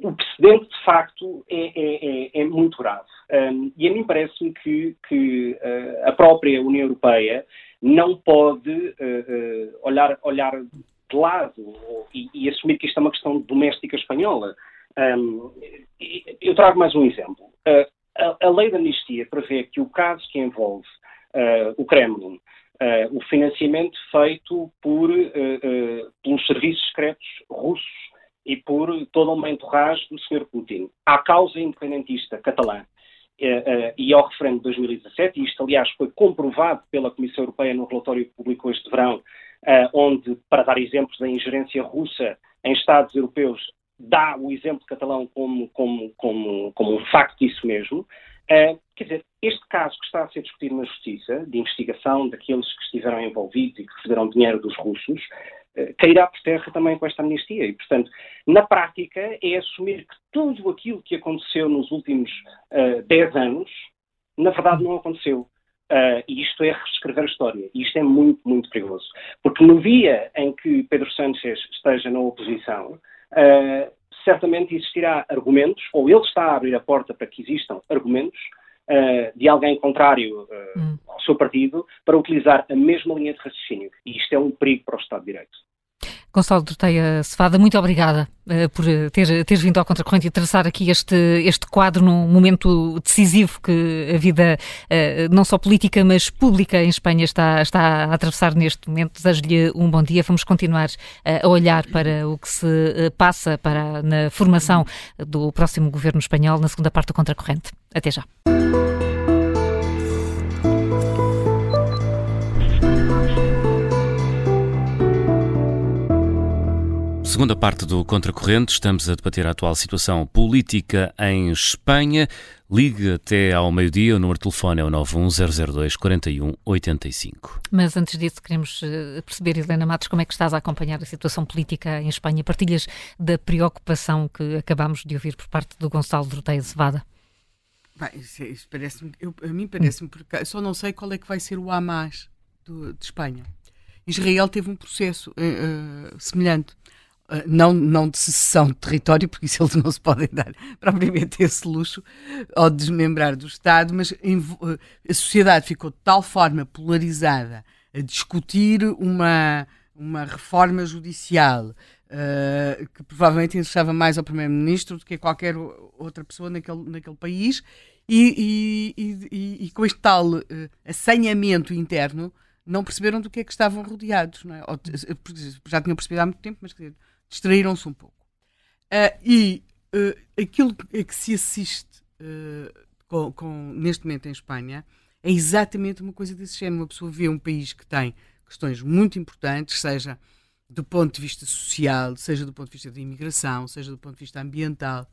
o precedente, de facto, é, é, é, é muito grave. Um, e a mim parece-me que, que uh, a própria União Europeia não pode uh, uh, olhar, olhar de lado e, e, assumir que isto é uma questão doméstica espanhola. Um, eu trago mais um exemplo. A, a, lei da amnistia prevê que o caso que envolve o Kremlin, o financiamento feito por, pelos serviços secretos russos e por toda uma entourage do Sr. Putin à causa independentista catalã eh, eh, e ao referendo de 2017, e isto, aliás, foi comprovado pela Comissão Europeia no relatório que publicou este verão, onde, para dar exemplos da ingerência russa em Estados europeus, dá o exemplo catalão como, como, como, como um facto disso mesmo. quer dizer, este caso que está a ser discutido na Justiça, de investigação daqueles que estiveram envolvidos e que receberam dinheiro dos russos, eh, cairá por terra também com esta amnistia. E, portanto, na prática, é assumir que tudo aquilo que aconteceu nos últimos uh, 10 anos, na verdade, não aconteceu. Uh, e isto é reescrever a história. E isto é muito, muito perigoso. Porque no dia em que Pedro Sánchez esteja na oposição, uh, certamente existirá argumentos, ou ele está a abrir a porta para que existam argumentos, uh, de alguém contrário hum. ao seu partido, para utilizar a mesma linha de raciocínio. E isto é um perigo para o Estado de Direito. Gonçalo Dorteia Cevada, muito obrigada uh, por ter, ter vindo ao Contracorrente e traçar aqui este, este quadro num momento decisivo que a vida, uh, não só política, mas pública em Espanha está, está a atravessar neste momento. Desejo-lhe um bom dia. Vamos continuar uh, a olhar para o que se passa para, na formação do próximo governo espanhol na segunda parte do Contracorrente. Até já. Segunda parte do Contracorrente, estamos a debater a atual situação política em Espanha. Ligue até ao meio-dia, o número de telefone é o 91002 4185. Mas antes disso, queremos eh, perceber, Helena Matos, como é que estás a acompanhar a situação política em Espanha? Partilhas da preocupação que acabamos de ouvir por parte do Gonçalo Droteia Cevada? Bem, isso, isso parece a mim parece-me, porque só não sei qual é que vai ser o Hamas do, de Espanha. Israel teve um processo uh, semelhante não, não de secessão de território, porque isso eles não se podem dar propriamente esse luxo, ou desmembrar do Estado, mas ah, a sociedade ficou de tal forma polarizada a discutir uma, uma reforma judicial uh, que provavelmente interessava mais ao Primeiro-Ministro do que a qualquer outra pessoa naquele, naquele país, e, e, e, e com este tal uh, assanhamento interno não perceberam do que é que estavam rodeados, não é? Ou, já tinham percebido há muito tempo, mas quer dizer, distraíram-se um pouco. Uh, e uh, aquilo a que se assiste uh, com, com, neste momento em Espanha é exatamente uma coisa desse género. Uma pessoa vê um país que tem questões muito importantes, seja do ponto de vista social, seja do ponto de vista da imigração, seja do ponto de vista ambiental,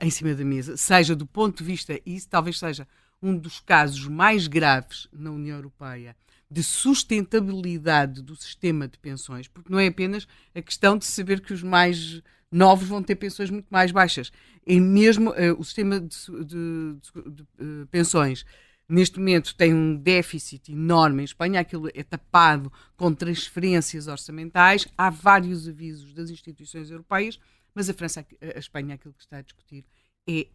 em cima da mesa, seja do ponto de vista, e isso talvez seja um dos casos mais graves na União Europeia, de sustentabilidade do sistema de pensões, porque não é apenas a questão de saber que os mais novos vão ter pensões muito mais baixas. É mesmo uh, o sistema de, de, de, de uh, pensões neste momento tem um déficit enorme em Espanha, aquilo é tapado com transferências orçamentais, há vários avisos das instituições europeias, mas a França, a Espanha, aquilo que está a discutir é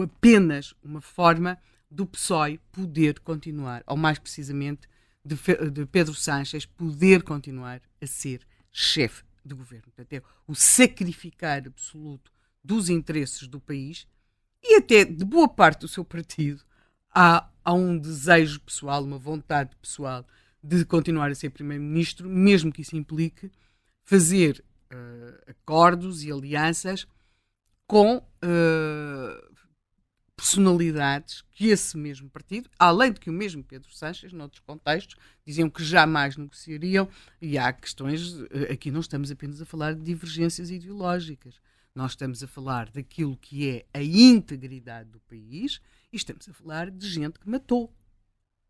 apenas uma forma do PSOE poder continuar, ou mais precisamente de, de Pedro Sánchez poder continuar a ser chefe de governo. Portanto, é o sacrificar absoluto dos interesses do país e até de boa parte do seu partido há, há um desejo pessoal, uma vontade pessoal de continuar a ser primeiro-ministro, mesmo que isso implique fazer uh, acordos e alianças com uh, personalidades que esse mesmo partido, além de que o mesmo Pedro Sanches, noutros contextos, diziam que jamais negociariam, e há questões, eh, aqui não estamos apenas a falar de divergências ideológicas, nós estamos a falar daquilo que é a integridade do país e estamos a falar de gente que matou.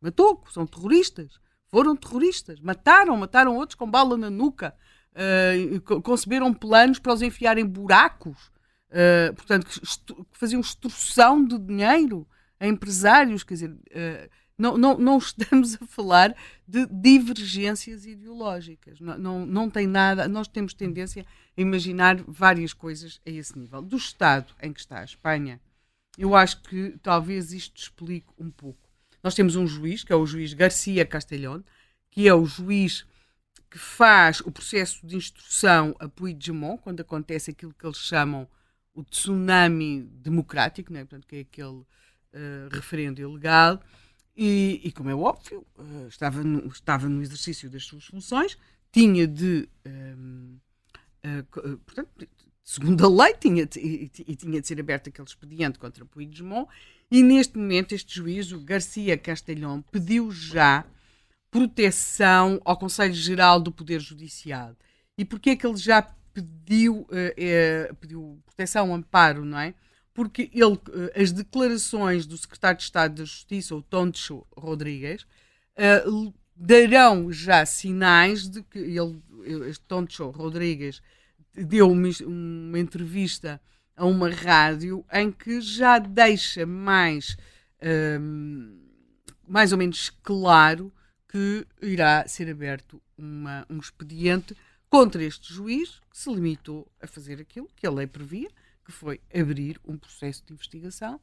Matou, são terroristas, foram terroristas, mataram, mataram outros com bala na nuca, uh, conceberam planos para os enfiar em buracos, uh, portanto, que, que, faziam extorsão de dinheiro a empresários, quer dizer, uh, não, não, não estamos a falar de divergências ideológicas, não, não, não tem nada, nós temos tendência a imaginar várias coisas a esse nível. Do Estado em que está a Espanha, eu acho que talvez isto explique um pouco. Nós temos um juiz, que é o juiz Garcia Castellón, que é o juiz que faz o processo de instrução a Puigdemont, quando acontece aquilo que eles chamam o tsunami democrático, né? Portanto, que é aquele uh, referendo ilegal, e, e, como é óbvio, uh, estava, no, estava no exercício das suas funções, tinha de. Um, uh, portanto, segundo a lei, tinha de, e, e, tinha de ser aberto aquele expediente contra Puigdemont, e neste momento este juiz, o Garcia Castellón, pediu já proteção ao Conselho Geral do Poder Judicial. E porquê é que ele já pediu, uh, pediu proteção, amparo, não é? Porque ele, uh, as declarações do Secretário de Estado da Justiça, o Toncho Rodrigues, darão já sinais de que ele, este Toncho Rodrigues, deu uma, uma entrevista a uma rádio em que já deixa mais, mais ou menos claro que irá ser aberto uma, um expediente contra este juiz que se limitou a fazer aquilo que a lei previa, que foi abrir um processo de investigação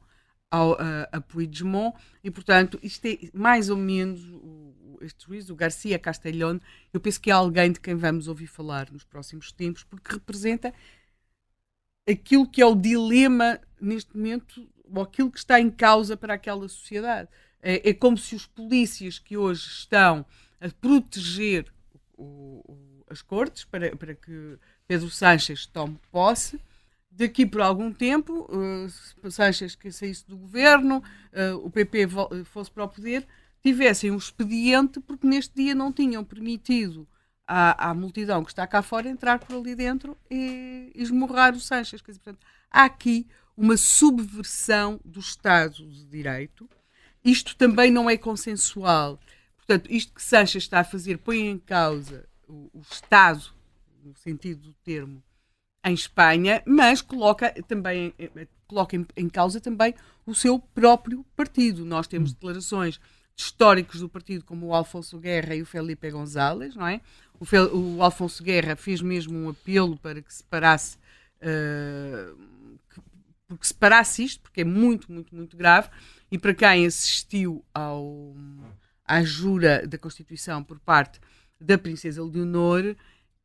ao, a, a Puigdemont e, portanto, isto é mais ou menos o, este juiz, o Garcia Castellón, eu penso que é alguém de quem vamos ouvir falar nos próximos tempos, porque representa aquilo que é o dilema neste momento, ou aquilo que está em causa para aquela sociedade. É, é como se os polícias que hoje estão a proteger o, o, as cortes para, para que Pedro Sánchez tome posse, daqui por algum tempo, uh, Sánchez que saísse do governo, uh, o PP fosse para o poder, tivessem um expediente porque neste dia não tinham permitido à, à multidão que está cá fora entrar por ali dentro e esmurrar o Sánchez. Dizer, portanto, há aqui uma subversão do Estado de Direito isto também não é consensual. Portanto, isto que Sanches está a fazer põe em causa o, o Estado, no sentido do termo, em Espanha, mas coloca também coloca em, em, causa também o seu próprio partido. Nós temos declarações de históricos do partido como o Alfonso Guerra e o Felipe González, não é? O, Fel, o Alfonso Guerra fez mesmo um apelo para que se parasse uh, que, porque se parasse isto, porque é muito, muito, muito grave. E para quem assistiu ao, à jura da Constituição por parte da Princesa Leonor,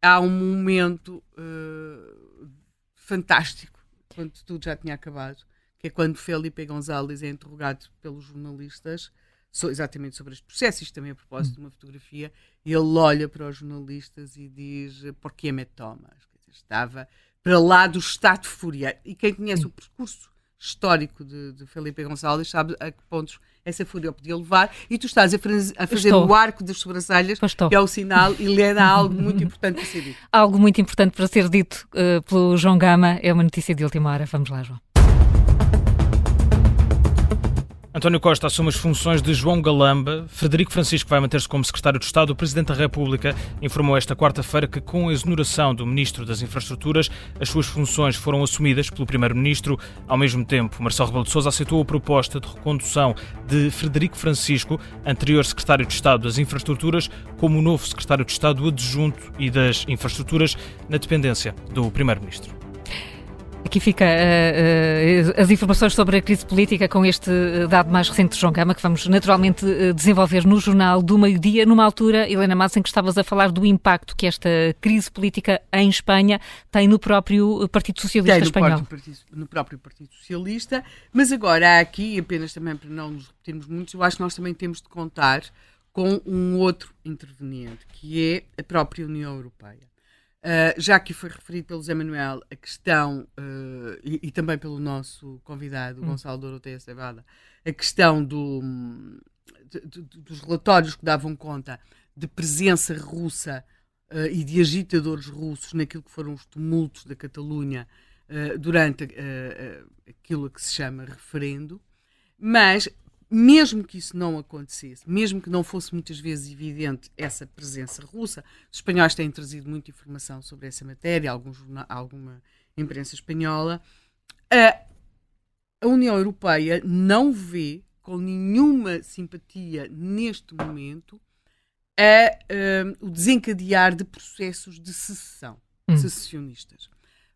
há um momento uh, fantástico, quando tudo já tinha acabado, que é quando Felipe González é interrogado pelos jornalistas so, exatamente sobre este processo, isto também a propósito de uma fotografia, e ele olha para os jornalistas e diz por que me tomas? Estava para lá do estado fúria. E quem conhece o percurso histórico de, de Felipe Gonçalves, sabe a que pontos essa fúria podia levar, e tu estás a, a fazer Estou. o arco das sobrancelhas, que é o sinal, e é algo muito importante para ser dito. Algo muito importante para ser dito uh, pelo João Gama, é uma notícia de última hora. Vamos lá, João. António Costa assume as funções de João Galamba. Frederico Francisco vai manter-se como secretário de Estado. O Presidente da República informou esta quarta-feira que, com a exoneração do Ministro das Infraestruturas, as suas funções foram assumidas pelo Primeiro-Ministro. Ao mesmo tempo, Marcelo Rebelo de Sousa aceitou a proposta de recondução de Frederico Francisco, anterior secretário de Estado das Infraestruturas, como novo secretário de Estado adjunto e das Infraestruturas na dependência do Primeiro-Ministro. Aqui fica uh, uh, as informações sobre a crise política com este dado mais recente de João Gama, que vamos naturalmente desenvolver no Jornal do Meio-Dia, numa altura, Helena Massa, em que estavas a falar do impacto que esta crise política em Espanha tem no próprio Partido Socialista tem no Espanhol. Próprio partido, no próprio Partido Socialista, mas agora há aqui, apenas também para não nos repetirmos muito, eu acho que nós também temos de contar com um outro interveniente, que é a própria União Europeia. Uh, já que foi referido pelo Zé Manuel a questão, uh, e, e, também pelo nosso convidado, hum. Gonçalo Doroteia Cevada, a questão do, de, de, dos relatórios que davam conta de presença russa uh, e de agitadores russos naquilo que foram os tumultos da Catalunha durante aquilo que se chama referendo, mas mesmo que isso não acontecesse, mesmo que não fosse muitas vezes evidente essa presença russa, os espanhóis têm trazido muita informação sobre essa matéria, alguns, alguma imprensa espanhola, a, a União Europeia não vê com nenhuma simpatia neste momento a, uh, o desencadear de processos de secessão, hum. secessionistas.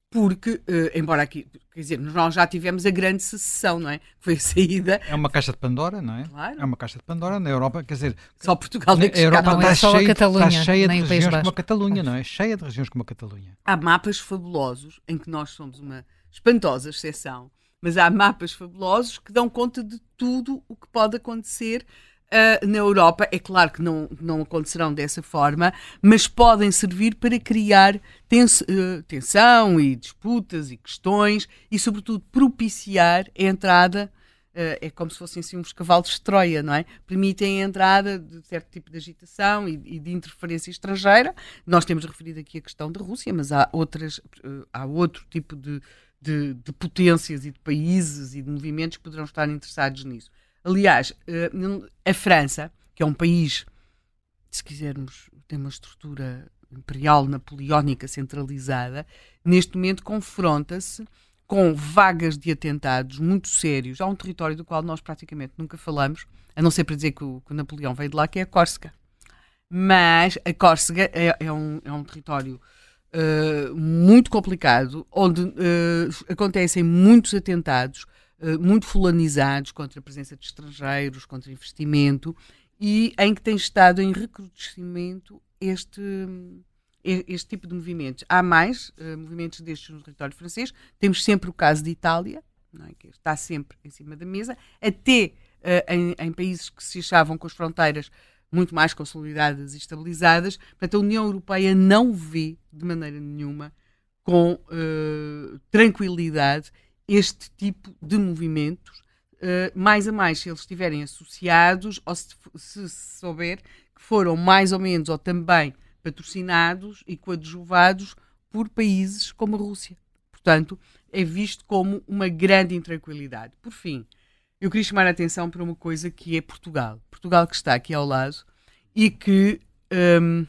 Porque, uh, embora aqui, quer dizer, nós já tivemos a grande secessão, não é? Foi a saída. É uma caixa de Pandora, não é? Claro. É uma caixa de Pandora na Europa, quer dizer. Só Portugal na, A Europa não está, é cheia, está cheia de regiões como a Catalunha, não é? Cheia de regiões como a Catalunha. Há mapas fabulosos em que nós somos uma espantosa exceção, mas há mapas fabulosos que dão conta de tudo o que pode acontecer Uh, na Europa, é claro que não, não acontecerão dessa forma, mas podem servir para criar tens, uh, tensão e disputas e questões e, sobretudo, propiciar a entrada. Uh, é como se fossem assim, uns cavalos de Troia, não é? Permitem a entrada de certo tipo de agitação e, e de interferência estrangeira. Nós temos referido aqui a questão da Rússia, mas há, outras, há outro tipo de, de, de potências e de países e de movimentos que poderão estar interessados nisso. Aliás, eh, a França, que é um país, se quisermos, tem uma estrutura imperial napoleónica centralizada, neste momento confronta-se com vagas de atentados muito sérios a um território do qual nós praticamente nunca falamos, a não ser para dizer que o, que o Napoleão veio de lá, que é a Córsega. Mas a Córsega é, é, um, é um território uh, muito complicado, onde uh, acontecem muitos atentados, muito fulanizados contra a presença de estrangeiros, contra investimento, e em que tem estado em recrudescimento este, este tipo de movimentos. Há mais uh, movimentos destes no território francês. Temos sempre o caso de Itália, é? que está sempre em cima da mesa, até uh, em, em, países que se achavam com as fronteiras muito mais consolidadas e estabilizadas. Portanto, a União Europeia não vê de maneira nenhuma com uh, tranquilidade este tipo de movimentos, uh, mais a mais se eles estiverem associados ou se, se, souber que foram mais ou menos ou também patrocinados e coadjuvados por países como a Rússia. Portanto, é visto como uma grande intranquilidade. Por fim, eu queria chamar a atenção para uma coisa que é Portugal. Portugal que está aqui ao lado e que um,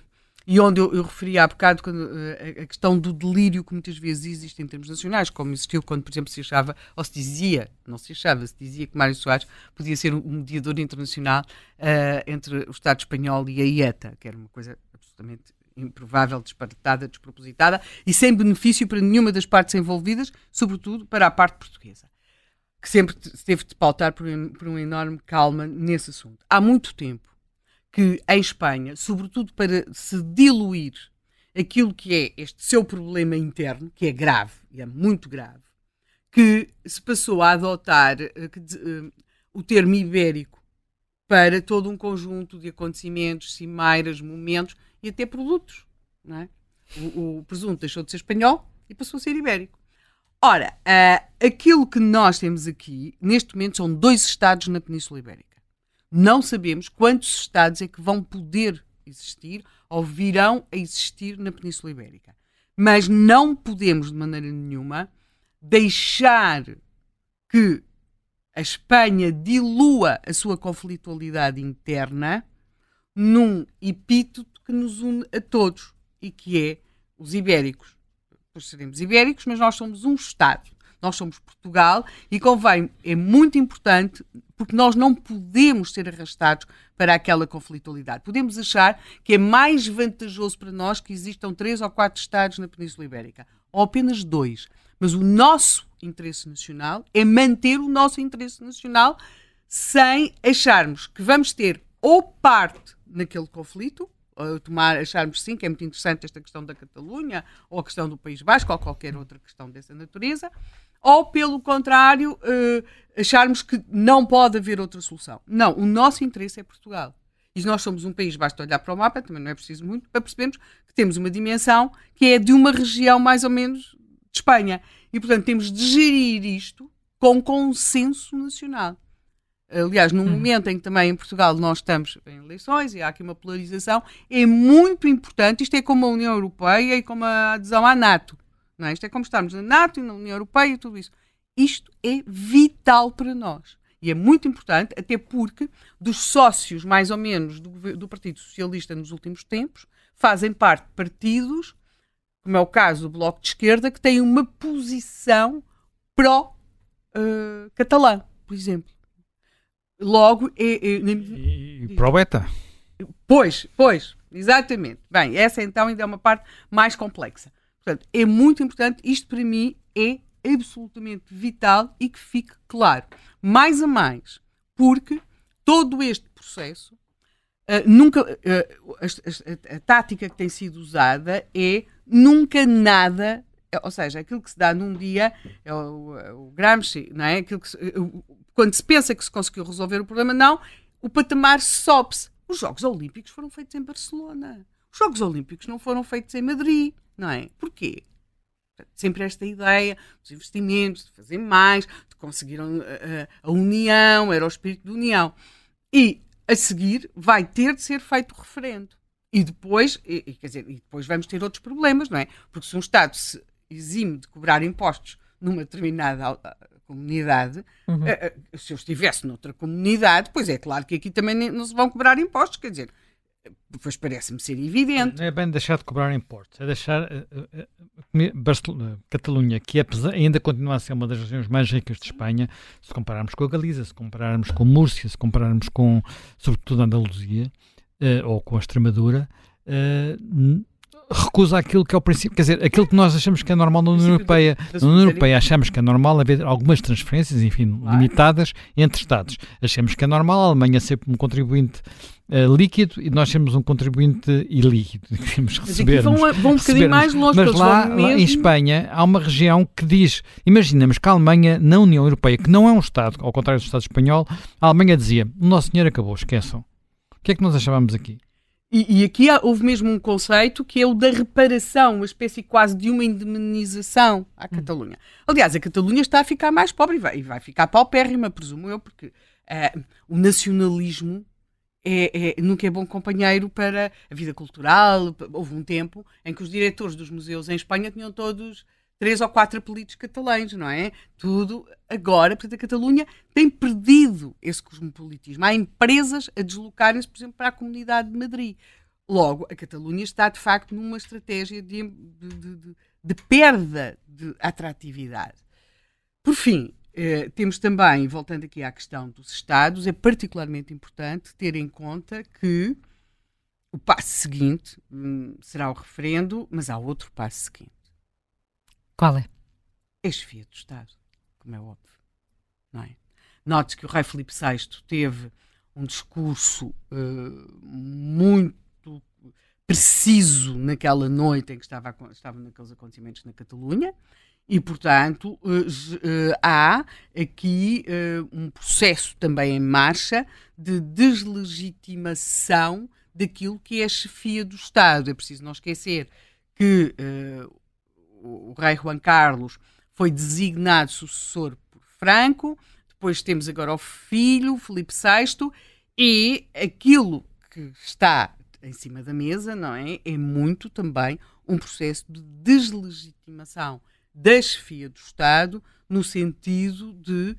e onde eu, eu referi há bocado quando, eh, a, questão do delírio que muitas vezes existe em termos nacionais, como existiu quando, por exemplo, se achava, ou se dizia, não se achava, se dizia que Mário Soares podia ser um mediador internacional uh, entre o Estado espanhol e a IETA, que era uma coisa absolutamente improvável, disparatada, despropositada e sem benefício para nenhuma das partes envolvidas, sobretudo para a parte portuguesa, que sempre teve de pautar por, por uma enorme calma nesse assunto. Há muito tempo que em Espanha, sobretudo para se diluir aquilo que é este seu problema interno, que é grave, e é muito grave, que se passou a adotar que, uh, o termo ibérico para todo um conjunto de acontecimentos, cimeiras, momentos e até produtos. É? o, o presunto deixou de ser espanhol e passou a ser ibérico. Ora, uh, aquilo que nós temos aqui, neste momento, são dois estados na Península Ibérica não sabemos quantos Estados é que vão poder existir ou virão a existir na Península Ibérica. Mas não podemos, de maneira nenhuma, deixar que a Espanha dilua a sua conflitualidade interna num epíteto que nos une a todos e que é os ibéricos. Pois seremos ibéricos, mas nós somos um Estado. Nós somos Portugal e convém, é muito importante, porque nós não podemos ser arrastados para aquela conflitualidade. Podemos achar que é mais vantajoso para nós que existam três ou quatro Estados na Península Ibérica, ou apenas dois. Mas o nosso interesse nacional é manter o nosso interesse nacional sem acharmos que vamos ter ou parte naquele conflito, tomar, acharmos sim que é muito interessante esta questão da Catalunha, ou a questão do País Basco, ou qualquer outra questão dessa natureza, ou, pelo contrário, uh, acharmos que não pode haver outra solução. Não, o nosso interesse é Portugal. E nós somos um país, basta olhar para o mapa, também não é preciso muito, para percebermos que temos uma dimensão que é de uma região mais ou menos de Espanha. E, portanto, temos de gerir isto com consenso nacional. Aliás, num hum. momento em que também em Portugal nós estamos em eleições e há aqui uma polarização, é muito importante, isto é como a União Europeia e como a adesão à NATO. Não é? Isto é como estarmos na NATO e na União Europeia e tudo isso. Isto é vital para nós. E é muito importante, até porque dos sócios, mais ou menos, do, do Partido Socialista nos últimos tempos, fazem parte de partidos, como é o caso do Bloco de Esquerda, que têm uma posição pró-catalã, uh, por exemplo. Logo, é, é, e, e pró-beta. Pois, pois, exatamente. Bem, essa então ainda é uma parte mais complexa. Portanto, é muito importante, isto para mim é absolutamente vital e que fique claro. Mais a mais, porque todo este processo uh, nunca. Uh, a, a, a, tática que tem sido usada é nunca nada. Ou seja, aquilo que se dá num dia é o, é o Gramsci, não é? Aquilo que se, quando se pensa que se conseguiu resolver o problema, não, o patamar sobe-se. Os Jogos Olímpicos foram feitos em Barcelona. Os Jogos Olímpicos não foram feitos em Madrid, não é? Porquê? Sempre esta ideia dos investimentos, de fazer mais, de conseguir a, a, a união, era o espírito de união. E a seguir vai ter de ser feito o referendo. E depois, e, quer dizer, e depois vamos ter outros problemas, não é? Porque se um Estado se exime de cobrar impostos numa determinada comunidade, uhum. uh, se eu estivesse noutra comunidade, pois é claro que aqui também não se vão cobrar impostos, quer dizer, Pois parece-me ser evidente. É bem deixar de cobrar impostos, é deixar uh, uh, Catalunha, que ainda continua a ser uma das regiões mais ricas de Espanha, se compararmos com a Galiza, se compararmos com Múrcia, se compararmos com, sobretudo, a Andaluzia ou com a Extremadura, recusa aquilo que é o princípio, quer dizer, aquilo que nós achamos que é normal na União Europeia. Na União Europeia achamos que é normal haver algumas transferências, enfim, limitadas entre Estados. Achamos que é normal a Alemanha ser um contribuinte uh, líquido e nós temos um contribuinte ilíquido. Temos receber. Vão, vão um bocadinho mais longe, mas lá, lá em Espanha há uma região que diz, imaginamos que a Alemanha, na União Europeia, que não é um Estado, ao contrário do Estado espanhol, a Alemanha dizia, o nosso dinheiro acabou, esqueçam. O que é que nós achávamos aqui? E, e, aqui houve mesmo um conceito que é o da reparação, uma espécie quase de uma indemnização à hum. Catalunha. Aliás, a Catalunha está a ficar mais pobre e vai, e vai ficar paupérrima, presumo eu, porque uh, o nacionalismo é, é, nunca é bom companheiro para a vida cultural. Houve um tempo em que os diretores dos museus em Espanha tinham todos três ou quatro apelidos catalães, não é? Tudo agora, portanto, a Catalunha tem perdido esse cosmopolitismo. Há empresas a deslocarem-se, por exemplo, para a comunidade de Madrid. Logo, a Catalunha está, de facto, numa estratégia de, de, de, de perda de atratividade. Por fim, eh, temos também, voltando aqui à questão dos Estados, é particularmente importante ter em conta que o passo seguinte hum, será o referendo, mas há outro passo seguinte. Qual é? A chefia do Estado, como é óbvio. Não é? Note que o rei Filipe VI teve um discurso uh, muito preciso naquela noite em que estava, estava naqueles acontecimentos na Catalunha e, portanto, uh, uh, há aqui um processo também em marcha de deslegitimação daquilo que é a chefia do Estado. É preciso não esquecer que o, rei Juan Carlos foi designado sucessor por Franco, depois temos agora o filho, Felipe VI, e aquilo que está em cima da mesa, não é? É muito também um processo de deslegitimação da chefia do Estado, no sentido de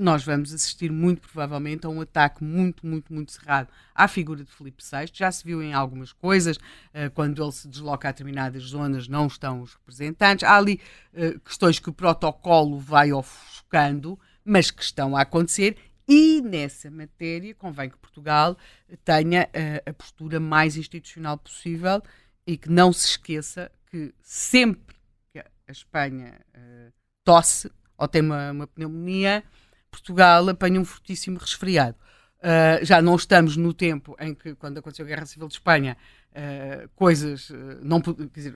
nós vamos assistir muito provavelmente a um ataque muito, muito, muito cerrado à figura de Filipe VI. Já se viu em algumas coisas, uh, quando ele se desloca a determinadas zonas, não estão os representantes. Há ali uh, questões que o protocolo vai ofuscando, mas que estão a acontecer. E nessa matéria convém que Portugal tenha a postura mais institucional possível e que não se esqueça que sempre que a Espanha tosse ou tem uma, uma pneumonia, Portugal apanha um fortíssimo resfriado. Uh, já não estamos no tempo em que, quando aconteceu a Guerra Civil de Espanha, uh, coisas uh, não quer dizer,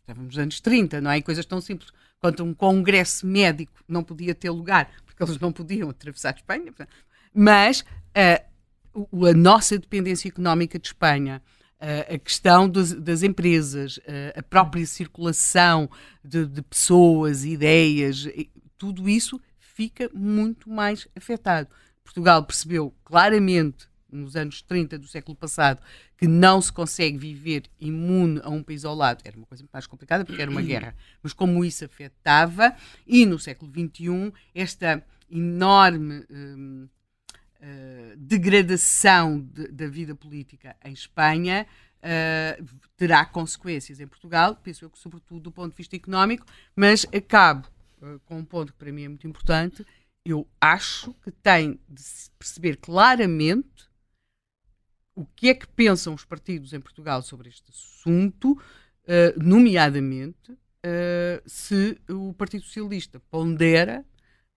estávamos nos anos 30, não é? E coisas tão simples quanto um congresso médico não podia ter lugar, porque eles não podiam atravessar a Espanha. Mas a nossa dependência económica de Espanha, a questão das, das empresas, a própria circulação de, de pessoas, ideias, tudo isso fica muito mais afetado. Portugal percebeu claramente nos anos 30 do século passado que não se consegue viver imune a um país ao lado. Era uma coisa mais complicada porque era uma guerra. Mas como isso afetava, e no século XXI, esta enorme um, uh, degradação de, da vida política em Espanha uh, terá consequências em Portugal, penso eu que sobretudo do ponto de vista económico, mas acabo uh, com um ponto que para mim é muito importante, eu acho que tem de perceber claramente o que é que pensam os partidos em Portugal sobre este assunto, uh, nomeadamente uh, se o Partido Socialista pondera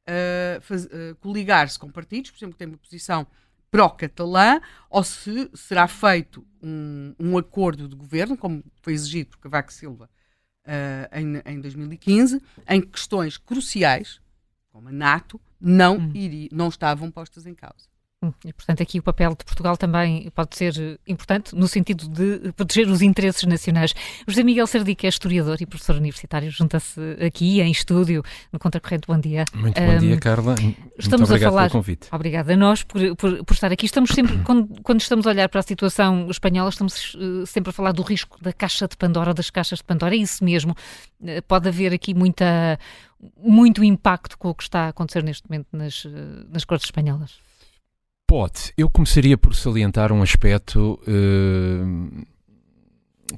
uh, coligar-se com partidos, por exemplo, que têm uma posição pró-catalã, ou se será feito um, um, acordo de governo, como foi exigido por Cavaco Silva em, em 2015, em questões cruciais, como a NATO, não, hum. não estavam postas em causa. Hum, e, portanto, aqui o papel de Portugal também pode ser eh, importante no sentido de proteger os interesses nacionais. José Miguel Sardica é historiador e professor universitário, junta-se aqui em estúdio no Contracorrente. Bom dia. Muito bom um, dia, Carla. Estamos Muito a falar. Pelo convite. Obrigada a nós por, por, por estar aqui. Estamos sempre, quando, quando, estamos a olhar para a situação espanhola, estamos uh, sempre a falar do risco da caixa de Pandora, das caixas de Pandora. É isso mesmo. Uh, pode haver aqui muita, muito impacto com o que está a acontecer neste momento nas, uh, nas cortes espanholas. Pode. Eu começaria por salientar um aspecto uh,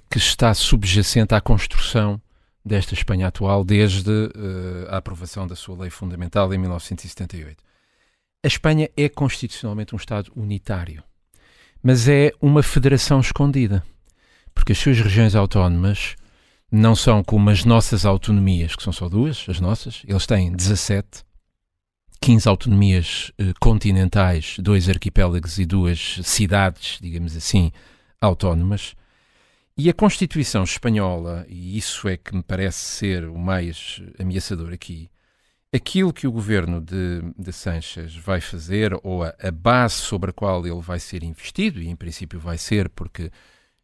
que está subjacente à construção desta Espanha atual desde uh, a aprovação da sua lei fundamental em 1978. A Espanha é constitucionalmente um Estado unitário, mas é uma federação escondida, porque as suas regiões autónomas não são como as nossas autonomias, que são só duas, as nossas, eles têm 17 15 autonomias eh, continentais, dois arquipélagos e duas cidades, digamos assim, autónomas. E a Constituição Espanhola, e isso é que me parece ser o mais ameaçador aqui, aquilo que o governo de, de vai fazer, ou a, a, base sobre a qual ele vai ser investido, e em princípio vai ser, porque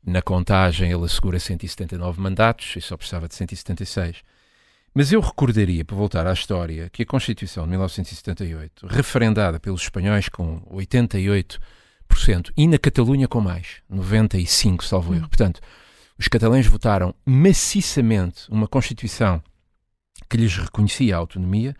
na contagem ele assegura 179 mandatos e só precisava de 176 mas eu recordaria, para voltar à história, que a Constituição de 1978, referendada pelos espanhóis com 88%, e na Catalunha com mais, 95%, salvo erro. Hum. Portanto, os catalães votaram maciçamente uma Constituição que lhes reconhecia a autonomia,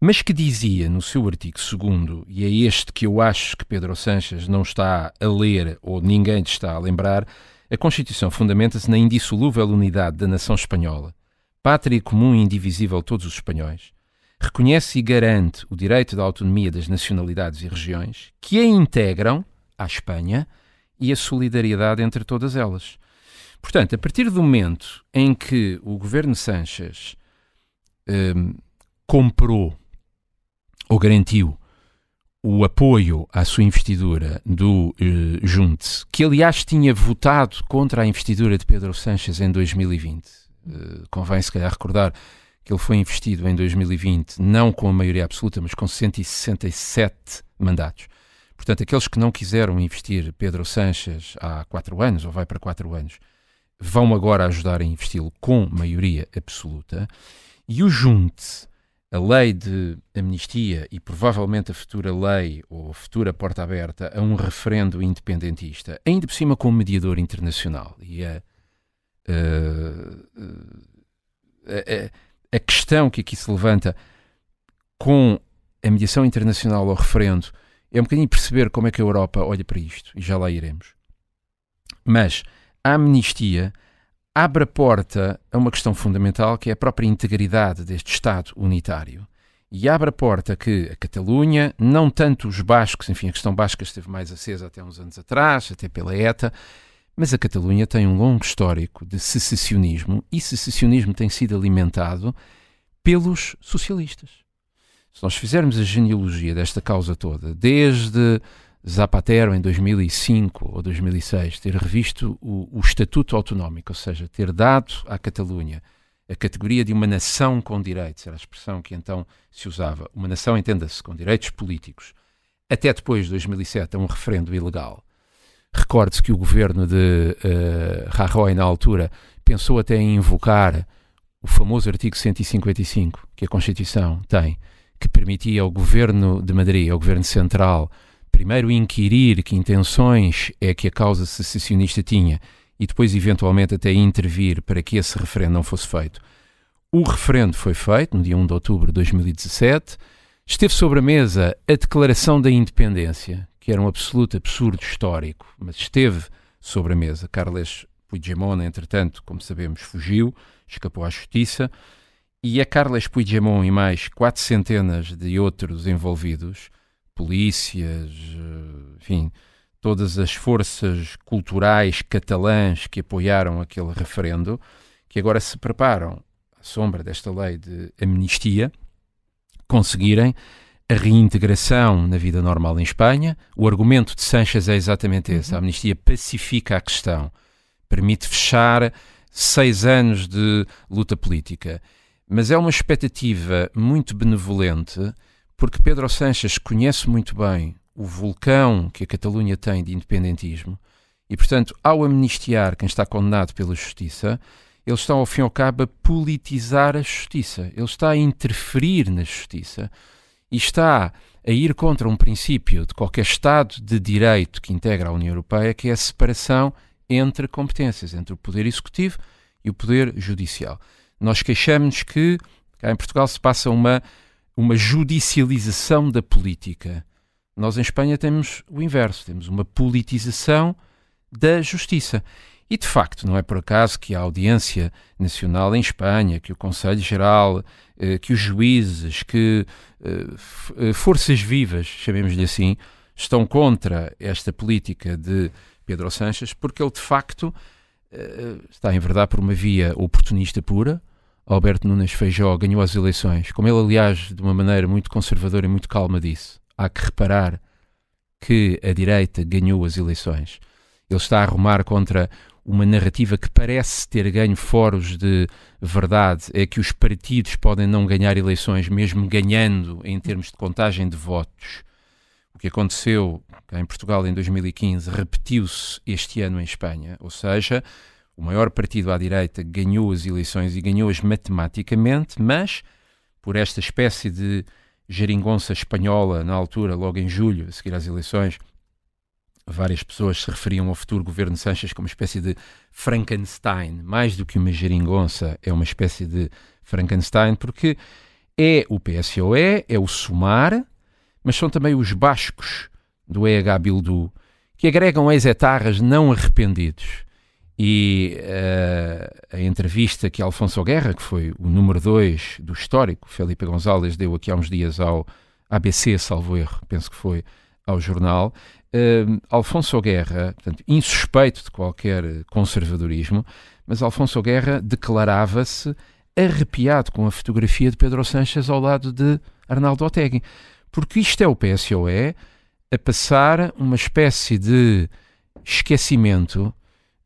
mas que dizia no seu artigo 2, e é este que eu acho que Pedro Sanches não está a ler ou ninguém está a lembrar, a Constituição fundamenta-se na indissolúvel unidade da nação espanhola pátria comum e indivisível de todos os espanhóis, reconhece e garante o direito da autonomia das nacionalidades e regiões que a integram à Espanha e a solidariedade entre todas elas. Portanto, a partir do momento em que o governo Sanches um, comprou ou garantiu o apoio à sua investidura do uh, Junte, que aliás tinha votado contra a investidura de Pedro Sanches em 2020, eh, convém se calhar recordar que ele foi investido em 2020 não com a maioria absoluta, mas com 167 mandatos. Portanto, aqueles que não quiseram investir Pedro Sanches há quatro anos, ou vai para quatro anos, vão agora ajudar a investi-lo com maioria absoluta. E o Junte, a lei de amnistia e provavelmente a futura lei ou a futura porta aberta a um referendo independentista, ainda por cima com um mediador internacional. E a a, a, questão que aqui se levanta com a mediação internacional ao referendo é um bocadinho perceber como é que a Europa olha para isto, e já lá iremos. Mas a amnistia abre a porta a uma questão fundamental que é a própria integridade deste Estado unitário. E abre a porta que a Catalunha, não tanto os bascos, enfim, a questão basca esteve mais acesa até uns anos atrás, até pela ETA, mas a Catalunha tem um longo histórico de secessionismo e secessionismo tem sido alimentado pelos socialistas. Se nós fizermos a genealogia desta causa toda, desde Zapatero em 2005 ou 2006 ter revisto o, o Estatuto Autonómico, ou seja, ter dado à Catalunha a categoria de uma nação com direitos, era a expressão que então se usava, uma nação, entenda-se, com direitos políticos, até depois de 2007 a um referendo ilegal, Recorde-se que o governo de uh, Rajoy, na altura, pensou até em invocar o famoso artigo 155 que a Constituição tem, que permitia ao governo de Madrid, ao governo central, primeiro inquirir que intenções é que a causa secessionista tinha e depois, eventualmente, até intervir para que esse referendo não fosse feito. O referendo foi feito no dia 1 de outubro de 2017 esteve sobre a mesa a declaração da independência, que era um absoluto absurdo histórico, mas esteve sobre a mesa. Carles Puigdemont, entretanto, como sabemos, fugiu, escapou à justiça, e a Carles Puigdemont e mais quatro centenas de outros envolvidos, polícias, eh, enfim, todas as forças culturais catalãs que apoiaram aquele referendo, que agora se preparam, à sombra desta lei de amnistia, conseguirem a reintegração na vida normal em Espanha. O argumento de Sánchez é exatamente esse. A amnistia pacifica a questão, permite fechar seis anos de luta política. Mas é uma expectativa muito benevolente, porque Pedro Sánchez conhece muito bem o vulcão que a Catalunha tem de independentismo e, portanto, ao amnistiar quem está condenado pela justiça, ele está, ao fim e ao cabo, a politizar a justiça. Ele está a interferir na justiça e está a ir contra um princípio de qualquer Estado de direito que integra a União Europeia, que é a separação entre competências, entre o poder executivo e o poder judicial. Nós queixamos que cá em Portugal se passa uma, uma judicialização da política. Nós em Espanha temos o inverso, temos uma politização da justiça. E de facto, não é por acaso que a Audiência Nacional em Espanha, que o Conselho Geral, eh, que os juízes, que eh, eh, forças vivas, chamemos-lhe assim, estão contra esta política de Pedro Sanches, porque ele de facto está em verdade por uma via oportunista pura. Alberto Nunes Feijó ganhou as eleições, como ele, aliás, de uma maneira muito conservadora e muito calma disse. Há que reparar que a direita ganhou as eleições. Ele está a arrumar contra uma narrativa que parece ter ganho foros de verdade, é que os partidos podem não ganhar eleições, mesmo ganhando em termos de contagem de votos. O que aconteceu em Portugal em 2015 repetiu-se este ano em Espanha, ou seja, o maior partido à direita ganhou as eleições e ganhou-as matematicamente, mas por esta espécie de geringonça espanhola na altura, logo em julho, a seguir às eleições, várias pessoas se referiam ao futuro governo Sanches como uma espécie de Frankenstein, mais do que uma geringonça, é uma espécie de Frankenstein, porque é o PSOE, é o SUMAR, mas são também os bascos do EH Bildu, que agregam ex-etarras não arrependidos. E uh, a entrevista que Alfonso Guerra, que foi o número 2 do histórico, Felipe González, deu aqui há uns dias ao ABC, salvo erro, penso que foi ao jornal, uh, Alfonso Guerra, portanto, insuspeito de qualquer conservadorismo, mas Alfonso Guerra declarava-se arrepiado com a fotografia de Pedro Sanches ao lado de Arnaldo Otegi. Porque isto é o PSOE a passar uma espécie de esquecimento,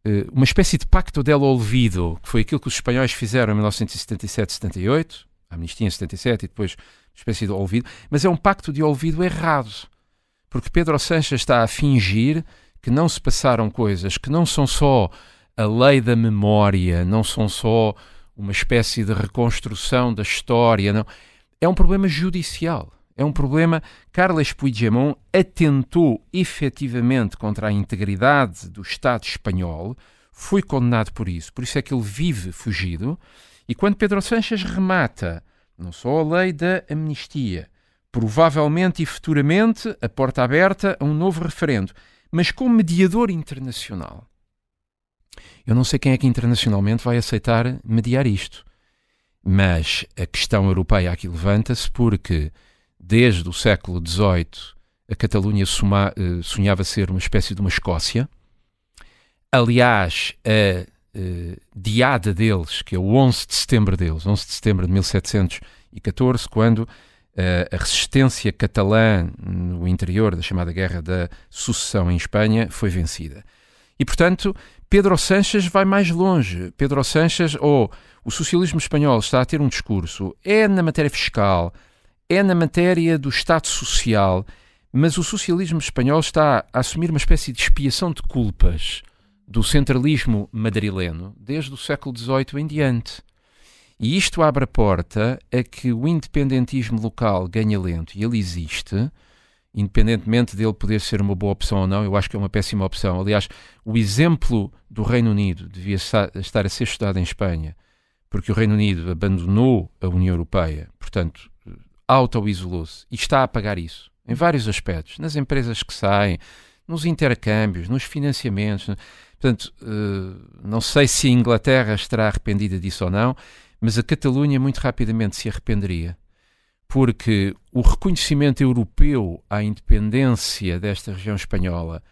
uh, uma espécie de pacto del olvido, que foi aquilo que os espanhóis fizeram em 1977-78, a amnistia em 77 e depois uma espécie de olvido, mas é um pacto de olvido errado porque Pedro Sanches está a fingir que não se passaram coisas que não são só a lei da memória, não são só uma espécie de reconstrução da história, não. É um problema judicial. É um problema. Carles Puigdemont atentou efetivamente contra a integridade do Estado espanhol, foi condenado por isso, por isso é que ele vive fugido. E quando Pedro Sanches remata não só a lei da amnistia, provavelmente e futuramente, a porta aberta a um novo referendo, mas como mediador internacional. Eu não sei quem é que internacionalmente vai aceitar mediar isto, mas a questão europeia aqui levanta-se porque, desde o século XVIII, a Catalunha eh, sonhava ser uma espécie de uma Escócia. Aliás, a uh, diada deles, que é o 11 de setembro deles, 11 de setembro de 1714, quando a resistência catalã no interior da chamada Guerra da Sucessão em Espanha foi vencida. E, portanto, Pedro Sánchez vai mais longe. Pedro Sánchez, ou o socialismo espanhol está a ter um discurso, é na matéria fiscal, é na matéria do Estado Social, mas o socialismo espanhol está a assumir uma espécie de expiação de culpas do centralismo madrileno desde o século XVIII em diante. E isto abre a porta a que o independentismo local ganhe lento, e ele existe, independentemente dele poder ser uma boa opção ou não, eu acho que é uma péssima opção. Aliás, o exemplo do Reino Unido devia estar a ser estudado em Espanha, porque o Reino Unido abandonou a União Europeia, portanto, auto-isolou-se e está a pagar isso, em vários aspectos, nas empresas que saem, nos intercâmbios, nos financiamentos. Portanto, uh, não sei se a Inglaterra estará arrependida disso ou não, mas a Catalunha muito rapidamente se arrependeria, porque o reconhecimento europeu à independência desta região espanhola,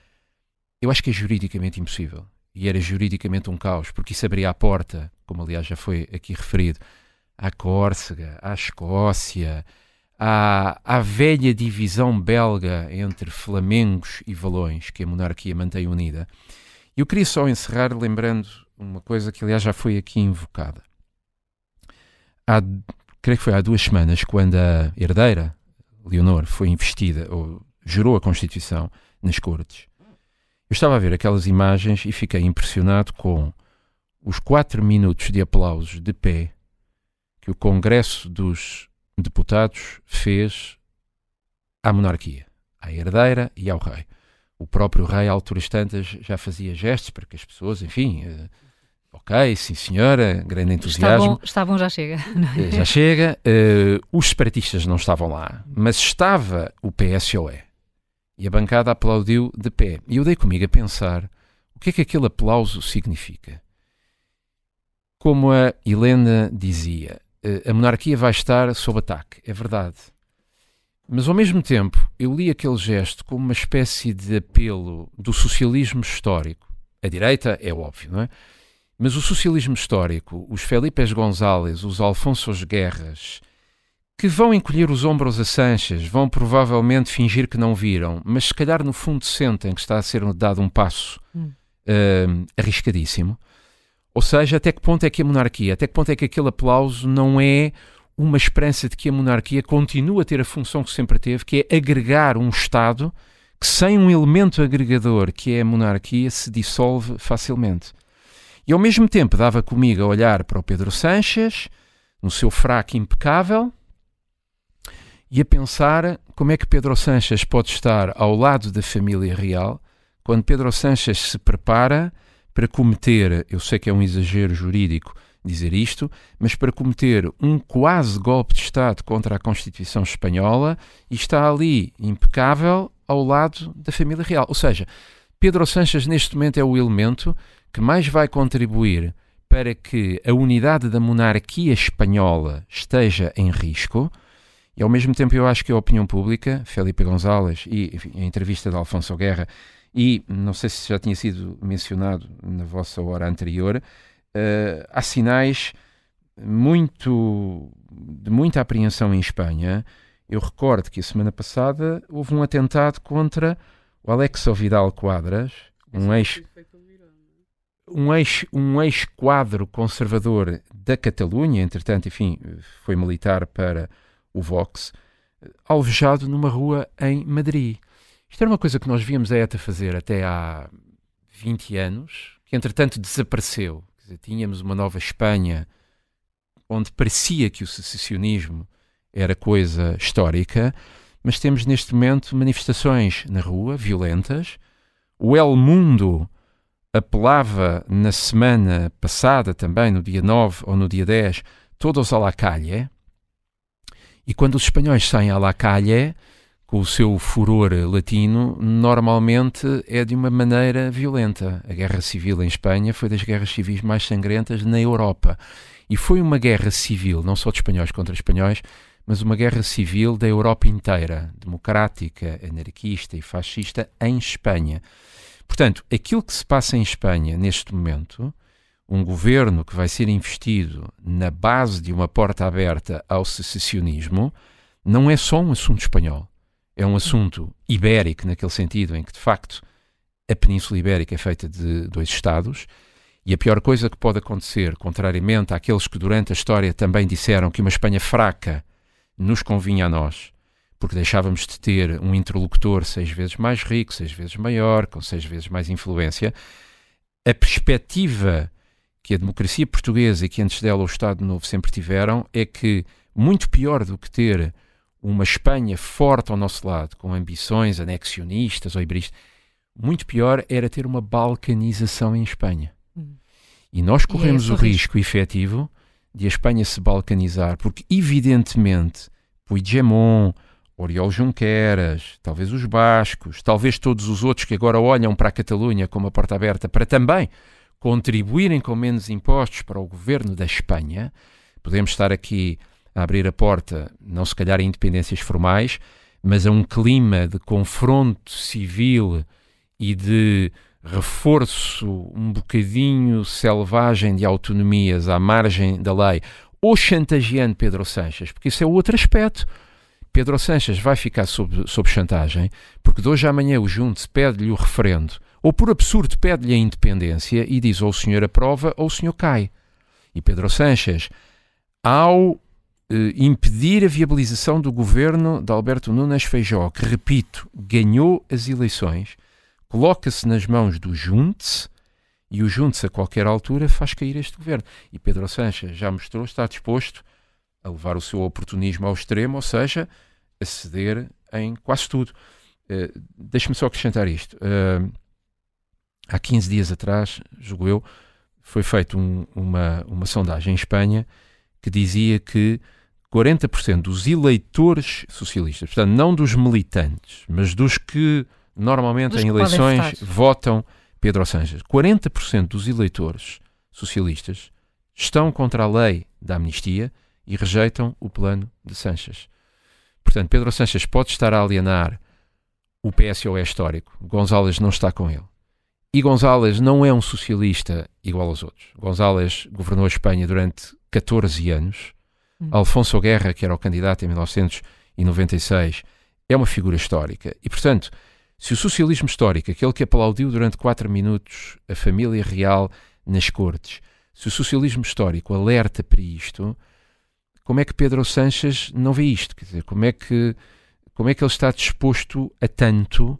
eu acho que é juridicamente impossível. E era juridicamente um caos, porque isso abria a porta, como aliás já foi aqui referido, à Córcega, à Escócia, à, à velha divisão belga entre flamengos e valões que a monarquia mantém unida. Eu queria só encerrar lembrando uma coisa que aliás já foi aqui invocada há, creio que foi há duas semanas, quando a herdeira, Leonor, foi investida, ou jurou a Constituição nas Cortes, eu estava a ver aquelas imagens e fiquei impressionado com os quatro minutos de aplausos de pé que o Congresso dos Deputados fez à monarquia, à herdeira e ao rei. O próprio rei, a alturas tantas, já fazia gestos para que as pessoas, enfim, uh, Ok, sim senhora, grande entusiasmo. Está bom, já chega. É? Já chega. Uh, os separatistas não estavam lá, mas estava o PSOE. E a bancada aplaudiu de pé. E eu dei comigo a pensar o que é que aquele aplauso significa. Como a Helena dizia, uh, a monarquia vai estar sob ataque. É verdade. Mas ao mesmo tempo, eu li aquele gesto como uma espécie de apelo do socialismo histórico. A direita é óbvio, não é? Mas o socialismo histórico, os Felipes González, os Alfonsos Guerras, que vão encolher os ombros a Sanches, vão provavelmente fingir que não viram, mas se calhar no fundo sentem que está a ser dado um passo hum. uh, arriscadíssimo. Ou seja, até que ponto é que a monarquia, até que ponto é que aquele aplauso não é uma esperança de que a monarquia continue a ter a função que sempre teve, que é agregar um Estado que sem um elemento agregador, que é a monarquia, se dissolve facilmente. E ao mesmo tempo dava comigo a olhar para o Pedro Sanches, no seu fraco impecável, e a pensar como é que Pedro Sanches pode estar ao lado da família real quando Pedro Sanches se prepara para cometer, eu sei que é um exagero jurídico dizer isto, mas para cometer um quase golpe de Estado contra a Constituição Espanhola e está ali impecável ao lado da família real. Ou seja, Pedro Sanches neste momento é o elemento que mais vai contribuir para que a unidade da monarquia espanhola esteja em risco, e ao mesmo tempo eu acho que a opinião pública, Felipe González e enfim, a entrevista de Alfonso Guerra, e não sei se já tinha sido mencionado na vossa hora anterior, uh, há sinais muito de muita apreensão em Espanha. Eu recordo que a semana passada houve um atentado contra o Alexo Vidal Quadras, um ex um ex, um ex-quadro conservador da Catalunha, entretanto, enfim, foi militar para o Vox, alvejado numa rua em Madrid. Isto era uma coisa que nós víamos a ETA fazer até há 20 anos, que entretanto desapareceu. Dizer, tínhamos uma nova Espanha onde parecia que o secessionismo era coisa histórica, mas temos neste momento manifestações na rua, violentas. O El Mundo apelava na semana passada, também no dia 9 ou no dia 10, todos à la calle. E quando os espanhóis saem à la calle, com o seu furor latino, normalmente é de uma maneira violenta. A guerra civil em Espanha foi das guerras civis mais sangrentas na Europa. E foi uma guerra civil, não só de espanhóis contra espanhóis, mas uma guerra civil da Europa inteira, democrática, anarquista e fascista, em Espanha. Portanto, aquilo que se passa em Espanha neste momento, um governo que vai ser investido na base de uma porta aberta ao secessionismo, não é só um assunto espanhol. É um assunto ibérico, naquele sentido em que, de facto, a Península Ibérica é feita de dois Estados. E a pior coisa que pode acontecer, contrariamente àqueles que durante a história também disseram que uma Espanha fraca nos convinha a nós, porque deixávamos de ter um interlocutor seis vezes mais rico, seis vezes maior, com seis vezes mais influência, a perspectiva que a democracia portuguesa e que antes dela o Estado Novo sempre tiveram é que, muito pior do que ter uma Espanha forte ao nosso lado, com ambições anexionistas ou iberistas, muito pior era ter uma balcanização em Espanha. Hum. E nós corremos e é o risco, risco efetivo de a Espanha se balcanizar, porque evidentemente Puigdemont, Oriol Junqueras, talvez os bascos, talvez todos os outros que agora olham para a Catalunha como a porta aberta para também contribuírem com menos impostos para o governo da Espanha. Podemos estar aqui a abrir a porta, não se calhar a independências formais, mas a um clima de confronto civil e de reforço um bocadinho selvagem de autonomias à margem da lei, ou chantageando Pedro Sanches, porque isso é outro aspecto. Pedro Sanches vai ficar sob, sob chantagem, porque de hoje à amanhã o Junte pede-lhe o referendo, ou por absurdo pede-lhe a independência e diz ou o senhor aprova ou o senhor cai. E Pedro Sanches, ao eh, impedir a viabilização do governo de Alberto Nunes Feijó, que, repito, ganhou as eleições, coloca-se nas mãos do Junte e o Junte a qualquer altura faz cair este governo. E Pedro Sanches já mostrou estar disposto a levar o seu oportunismo ao extremo, ou seja, a ceder em quase tudo. Uh, Deixe-me só acrescentar isto. Uh, há 15 dias atrás, julgo eu, foi feita um, uma, uma sondagem em Espanha que dizia que 40% dos eleitores socialistas, portanto, não dos militantes, mas dos que normalmente dos em eleições votam Pedro Sánchez, 40% dos eleitores socialistas estão contra a lei da amnistia e rejeitam o plano de Sanches. Portanto, Pedro Sanches pode estar a alienar o PSOE histórico. González não está com ele. E González não é um socialista igual aos outros. González governou a Espanha durante 14 anos. Hum. Alfonso Guerra, que era o candidato em 1996, é uma figura histórica. E, portanto, se o socialismo histórico, aquele que aplaudiu durante quatro minutos a família real nas cortes, se o socialismo histórico alerta para isto, como é que Pedro Sanches não vê isto? Quer dizer, como é que, como é que ele está disposto a tanto,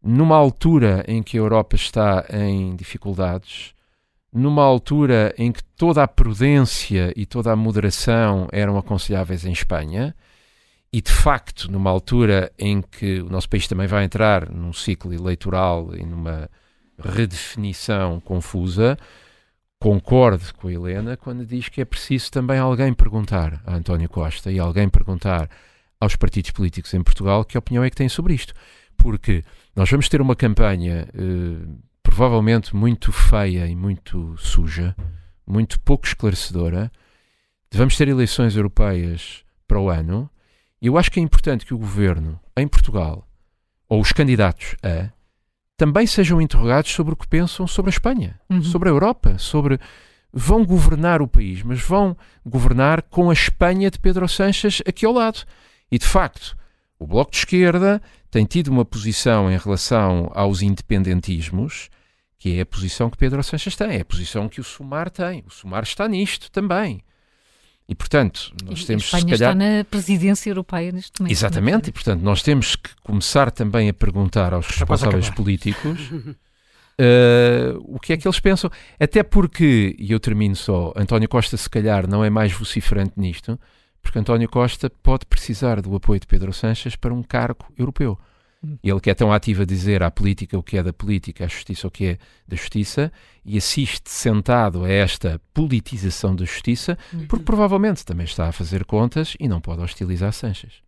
numa altura em que a Europa está em dificuldades, numa altura em que toda a prudência e toda a moderação eram aconselháveis em Espanha, e de facto, numa altura em que o nosso país também vai entrar num ciclo eleitoral e numa redefinição confusa, concordo com a Helena quando diz que é preciso também alguém perguntar a António Costa e alguém perguntar aos partidos políticos em Portugal que opinião é que têm sobre isto. Porque nós vamos ter uma campanha eh, provavelmente muito feia e muito suja, muito pouco esclarecedora. Vamos ter eleições europeias para o ano. E eu acho que é importante que o governo em Portugal, ou os candidatos a, também sejam interrogados sobre o que pensam sobre a Espanha, uhum. sobre a Europa, sobre vão governar o país, mas vão governar com a Espanha de Pedro Sanches aqui ao lado. E de facto, o Bloco de Esquerda tem tido uma posição em relação aos independentismos, que é a posição que Pedro Sanches tem, é a posição que o Sumar tem. O Sumar está nisto também. E, portanto, nós e temos a Espanha se calhar... está na presidência europeia neste momento. Exatamente, e, portanto, nós temos que começar também a perguntar aos responsáveis políticos uh, o que é que eles pensam. Até porque, e eu termino só, António Costa, se calhar, não é mais vociferante nisto, porque António Costa pode precisar do apoio de Pedro Sanches para um cargo europeu. Ele que é tão ativo a dizer à política o que é da política, à justiça o que é da justiça, e assiste sentado a esta politização da justiça, porque provavelmente também está a fazer contas e não pode hostilizar Sanches.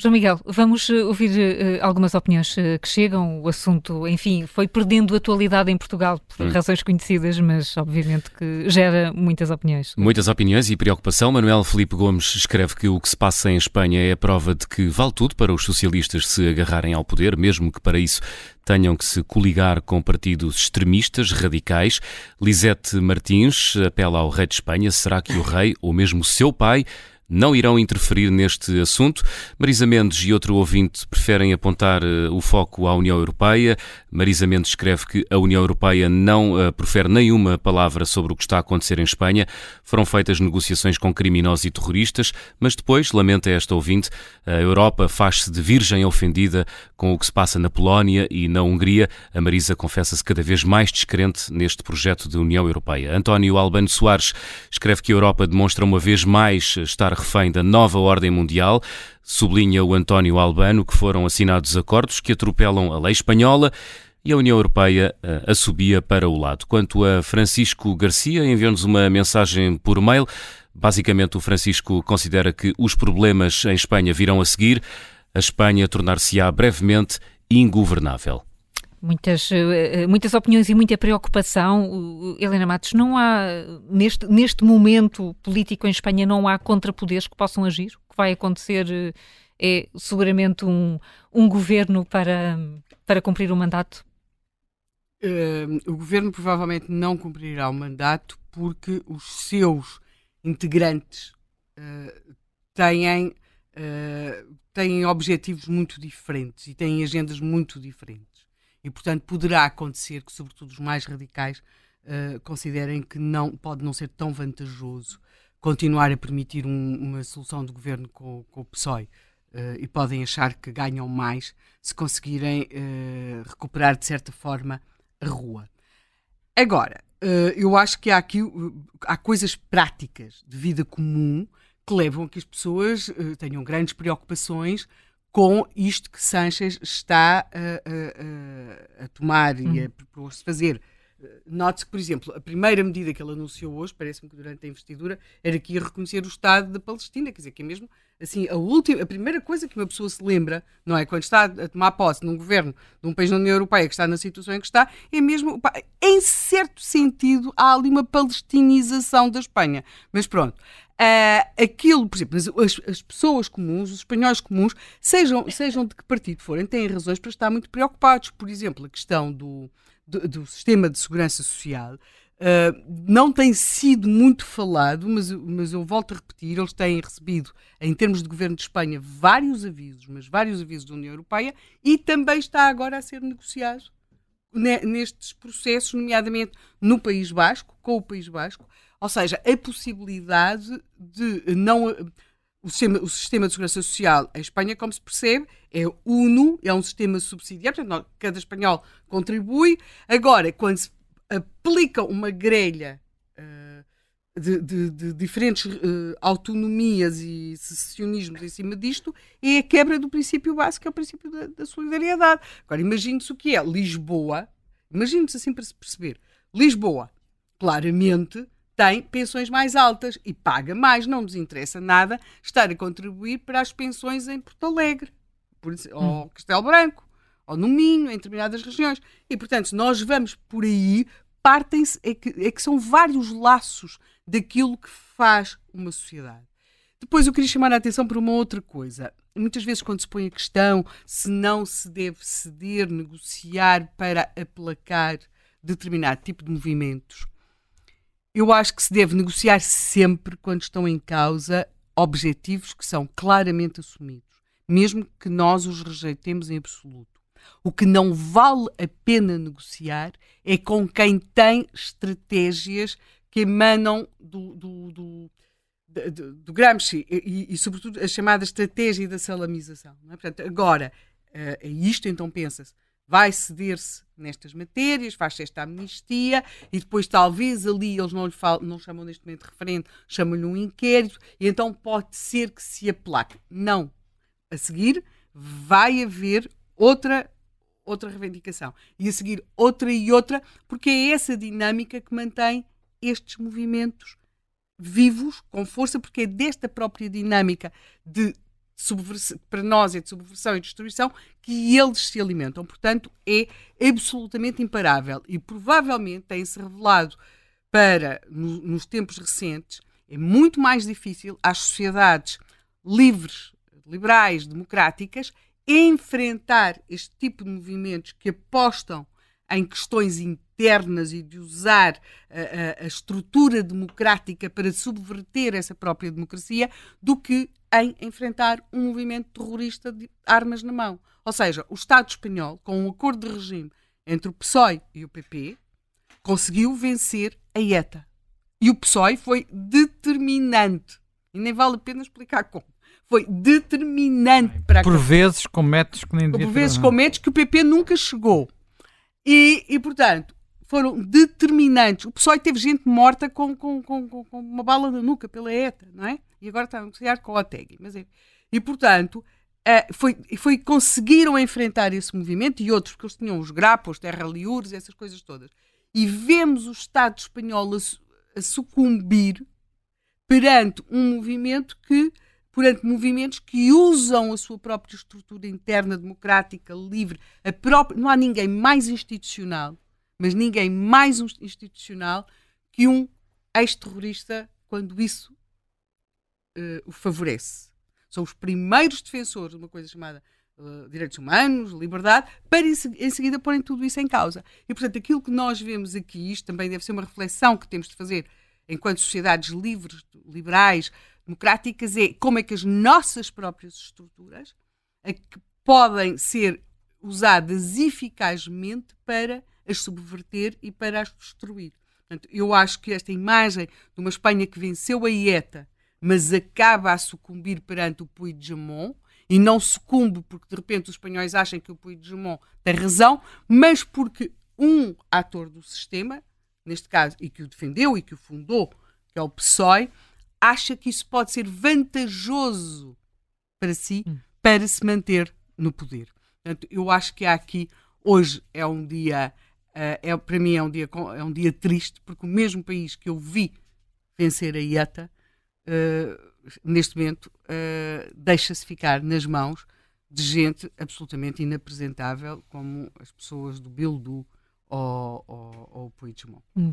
João Miguel, vamos eh, ouvir uh, algumas opiniões uh, que chegam. O assunto, enfim, foi perdendo atualidade em Portugal por hum. razões conhecidas, mas obviamente que gera muitas opiniões. Muitas opiniões e preocupação. Manuel Felipe Gomes escreve que o que se passa em Espanha é a prova de que vale tudo para os socialistas se agarrarem ao poder, mesmo que para isso tenham que se coligar com partidos extremistas, radicais. Lisete Martins apela ao rei de Espanha: será que o rei, ou mesmo seu pai, não irão interferir neste assunto. Marisa Mendes e outro ouvinte preferem apontar uh, o foco à União Europeia. Marisa Mendes escreve que a União Europeia não uh, profere nenhuma palavra sobre o que está a acontecer em Espanha. Foram feitas negociações com criminosos e terroristas, mas depois, lamenta esta ouvinte, a Europa faz-se de virgem ofendida com o que se passa na Polónia e na Hungria. A Marisa confessa-se cada vez mais descrente neste projeto de União Europeia. António Albano Soares escreve que a Europa demonstra uma vez mais estar refém da nova ordem mundial. Sublinha o António Albano que foram assinados acordos que atropelam a lei espanhola e a União Europeia uh, assobia para o lado. Quanto a Francisco Garcia, enviou-nos uma mensagem por mail. Basicamente, o Francisco considera que os problemas em Espanha virão a seguir, a Espanha tornar-se-á brevemente ingovernável. Muitas, eh, muitas opiniões e muita preocupação. Helena Matos, não há, neste, neste momento político em Espanha, não há contrapoderes que possam agir? O que vai acontecer eh, é seguramente um, um governo para, para cumprir o mandato? Uh, o governo provavelmente não cumprirá o mandato porque os seus integrantes uh, têm, uh, têm objetivos muito diferentes e têm agendas muito diferentes. E, portanto, poderá acontecer que, sobretudo, os mais radicais considerem que não pode não ser tão vantajoso continuar a permitir um, uma solução de governo com, com o PSOE. Uh, e podem achar que ganham mais se conseguirem uh, recuperar de certa forma a rua. Agora, uh, eu acho que há aqui há coisas práticas de vida comum que levam a que as pessoas tenham grandes preocupações com isto que Sanchez está a, a, a tomar e a uhum. propor-se fazer. Note-se que, por exemplo, a primeira medida que ele anunciou hoje, parece-me que durante a investidura, era que ia reconhecer o Estado da Palestina, quer dizer, que é mesmo assim, a última, a primeira coisa que uma pessoa se lembra, não é? Quando está a tomar posse num governo de um país da União Europeia que está na situação em que está, é mesmo, pá, em certo sentido, há ali uma palestinização da Espanha. Mas pronto. Uh, aquilo, por exemplo, as, as, pessoas comuns, os espanhóis comuns, sejam, sejam de que partido forem, têm razões para estar muito preocupados. Por exemplo, a questão do, do, do sistema de segurança social Uh, não tem sido muito falado, mas, mas eu volto a repetir: eles têm recebido, em termos de governo de Espanha, vários avisos, mas vários avisos da União Europeia, e também está agora a ser negociado nestes processos, nomeadamente no País Basco, com o País Basco, ou seja, a possibilidade de não. O sistema, o sistema de segurança social em Espanha, como se percebe, é uno, é um sistema subsidiário, portanto, cada espanhol contribui. Agora, quando se aplica uma grelha uh, de, de, de, diferentes uh, autonomias e secessionismos em cima disto, é a quebra do princípio básico, que é o princípio da, da solidariedade. Agora, imagine-se o que é Lisboa, imagine-se assim para se perceber. Lisboa, claramente, tem pensões mais altas e paga mais, não nos interessa nada estar a contribuir para as pensões em Porto Alegre, por, ou hum. Castelo Branco ou no Minho, em determinadas regiões. E, portanto, se nós vamos por aí, partem-se, é que, é que são vários laços daquilo que faz uma sociedade. Depois eu queria chamar a atenção para uma outra coisa. Muitas vezes, quando se põe a questão se não se deve ceder, negociar para aplacar determinado tipo de movimentos, eu acho que se deve negociar sempre quando estão em causa objetivos que são claramente assumidos, mesmo que nós os rejeitemos em absoluto. O que não vale a pena negociar é com quem tem estratégias que emanam do, do, do, do, do Gramsci e, e, sobretudo, a chamada estratégia da salamização. É? Portanto, agora, é isto, então pensa-se, vai ceder-se nestas matérias, faz-se esta amnistia e depois talvez ali eles não lhe falam, não chamam neste momento de referente, chamam-lhe um inquérito e então pode ser que se aplaque. Não. A seguir vai haver outra outra reivindicação e a seguir outra e outra, porque é essa dinâmica que mantém estes movimentos vivos, com força, porque é desta própria dinâmica de para nós é de subversão e destruição que eles se alimentam. Portanto, é absolutamente imparável e provavelmente tem-se revelado para, no, nos tempos recentes, é muito mais difícil às sociedades livres, liberais, democráticas, enfrentar este tipo de movimentos que apostam em questões internas e de usar a, a, a, estrutura democrática para subverter essa própria democracia, do que em enfrentar um movimento terrorista de armas na mão. Ou seja, o Estado espanhol, com um acordo de regime entre o PSOE e o PP, conseguiu vencer a ETA. E o PSOE foi determinante. E nem vale a pena explicar como foi determinante para Por vezes com métodos que nem Por vezes com métodos que o PP nunca chegou. E, e portanto, foram determinantes. O PSOE teve gente morta com, com, com, com, uma bala na nuca pela ETA, não é? E agora está a negociar com o Otegi. Mas é. E, portanto, uh, foi, foi, conseguiram enfrentar esse movimento e outros, porque eles tinham os grapos, terra liures, essas coisas todas. E vemos o Estado espanhol a, a sucumbir perante um movimento que, perante movimentos que usam a sua própria estrutura interna democrática, livre, própria, não há ninguém mais institucional, mas ninguém mais institucional que um ex-terrorista quando isso uh, o favorece. São os primeiros defensores de uma coisa chamada uh, direitos humanos, liberdade, para em, em seguida porem tudo isso em causa. E, portanto, aquilo que nós vemos aqui, isto também deve ser uma reflexão que temos de fazer enquanto sociedades livres, liberais, democráticas, é como é que as nossas próprias estruturas podem ser usadas eficazmente para as subverter e para as destruir. Portanto, eu acho que esta imagem de uma Espanha que venceu a IETA, mas acaba a sucumbir perante o Puigdemont, e não sucumbe porque de repente os espanhóis acham que o Puigdemont tem razão, mas porque um ator do sistema, neste caso, e que o defendeu e que o fundou, que é o PSOE, acha que isso pode ser vantajoso para si, hum. para se manter no poder. Portanto, eu acho que há aqui, hoje é um dia Uh, é, para mim é um, dia, é um dia triste, porque o mesmo país que eu vi vencer a IETA, uh, neste momento, uh, deixa-se ficar nas mãos de gente absolutamente inapresentável, como as pessoas do Bildu ou, ou, ou o Puigdemont. Hum,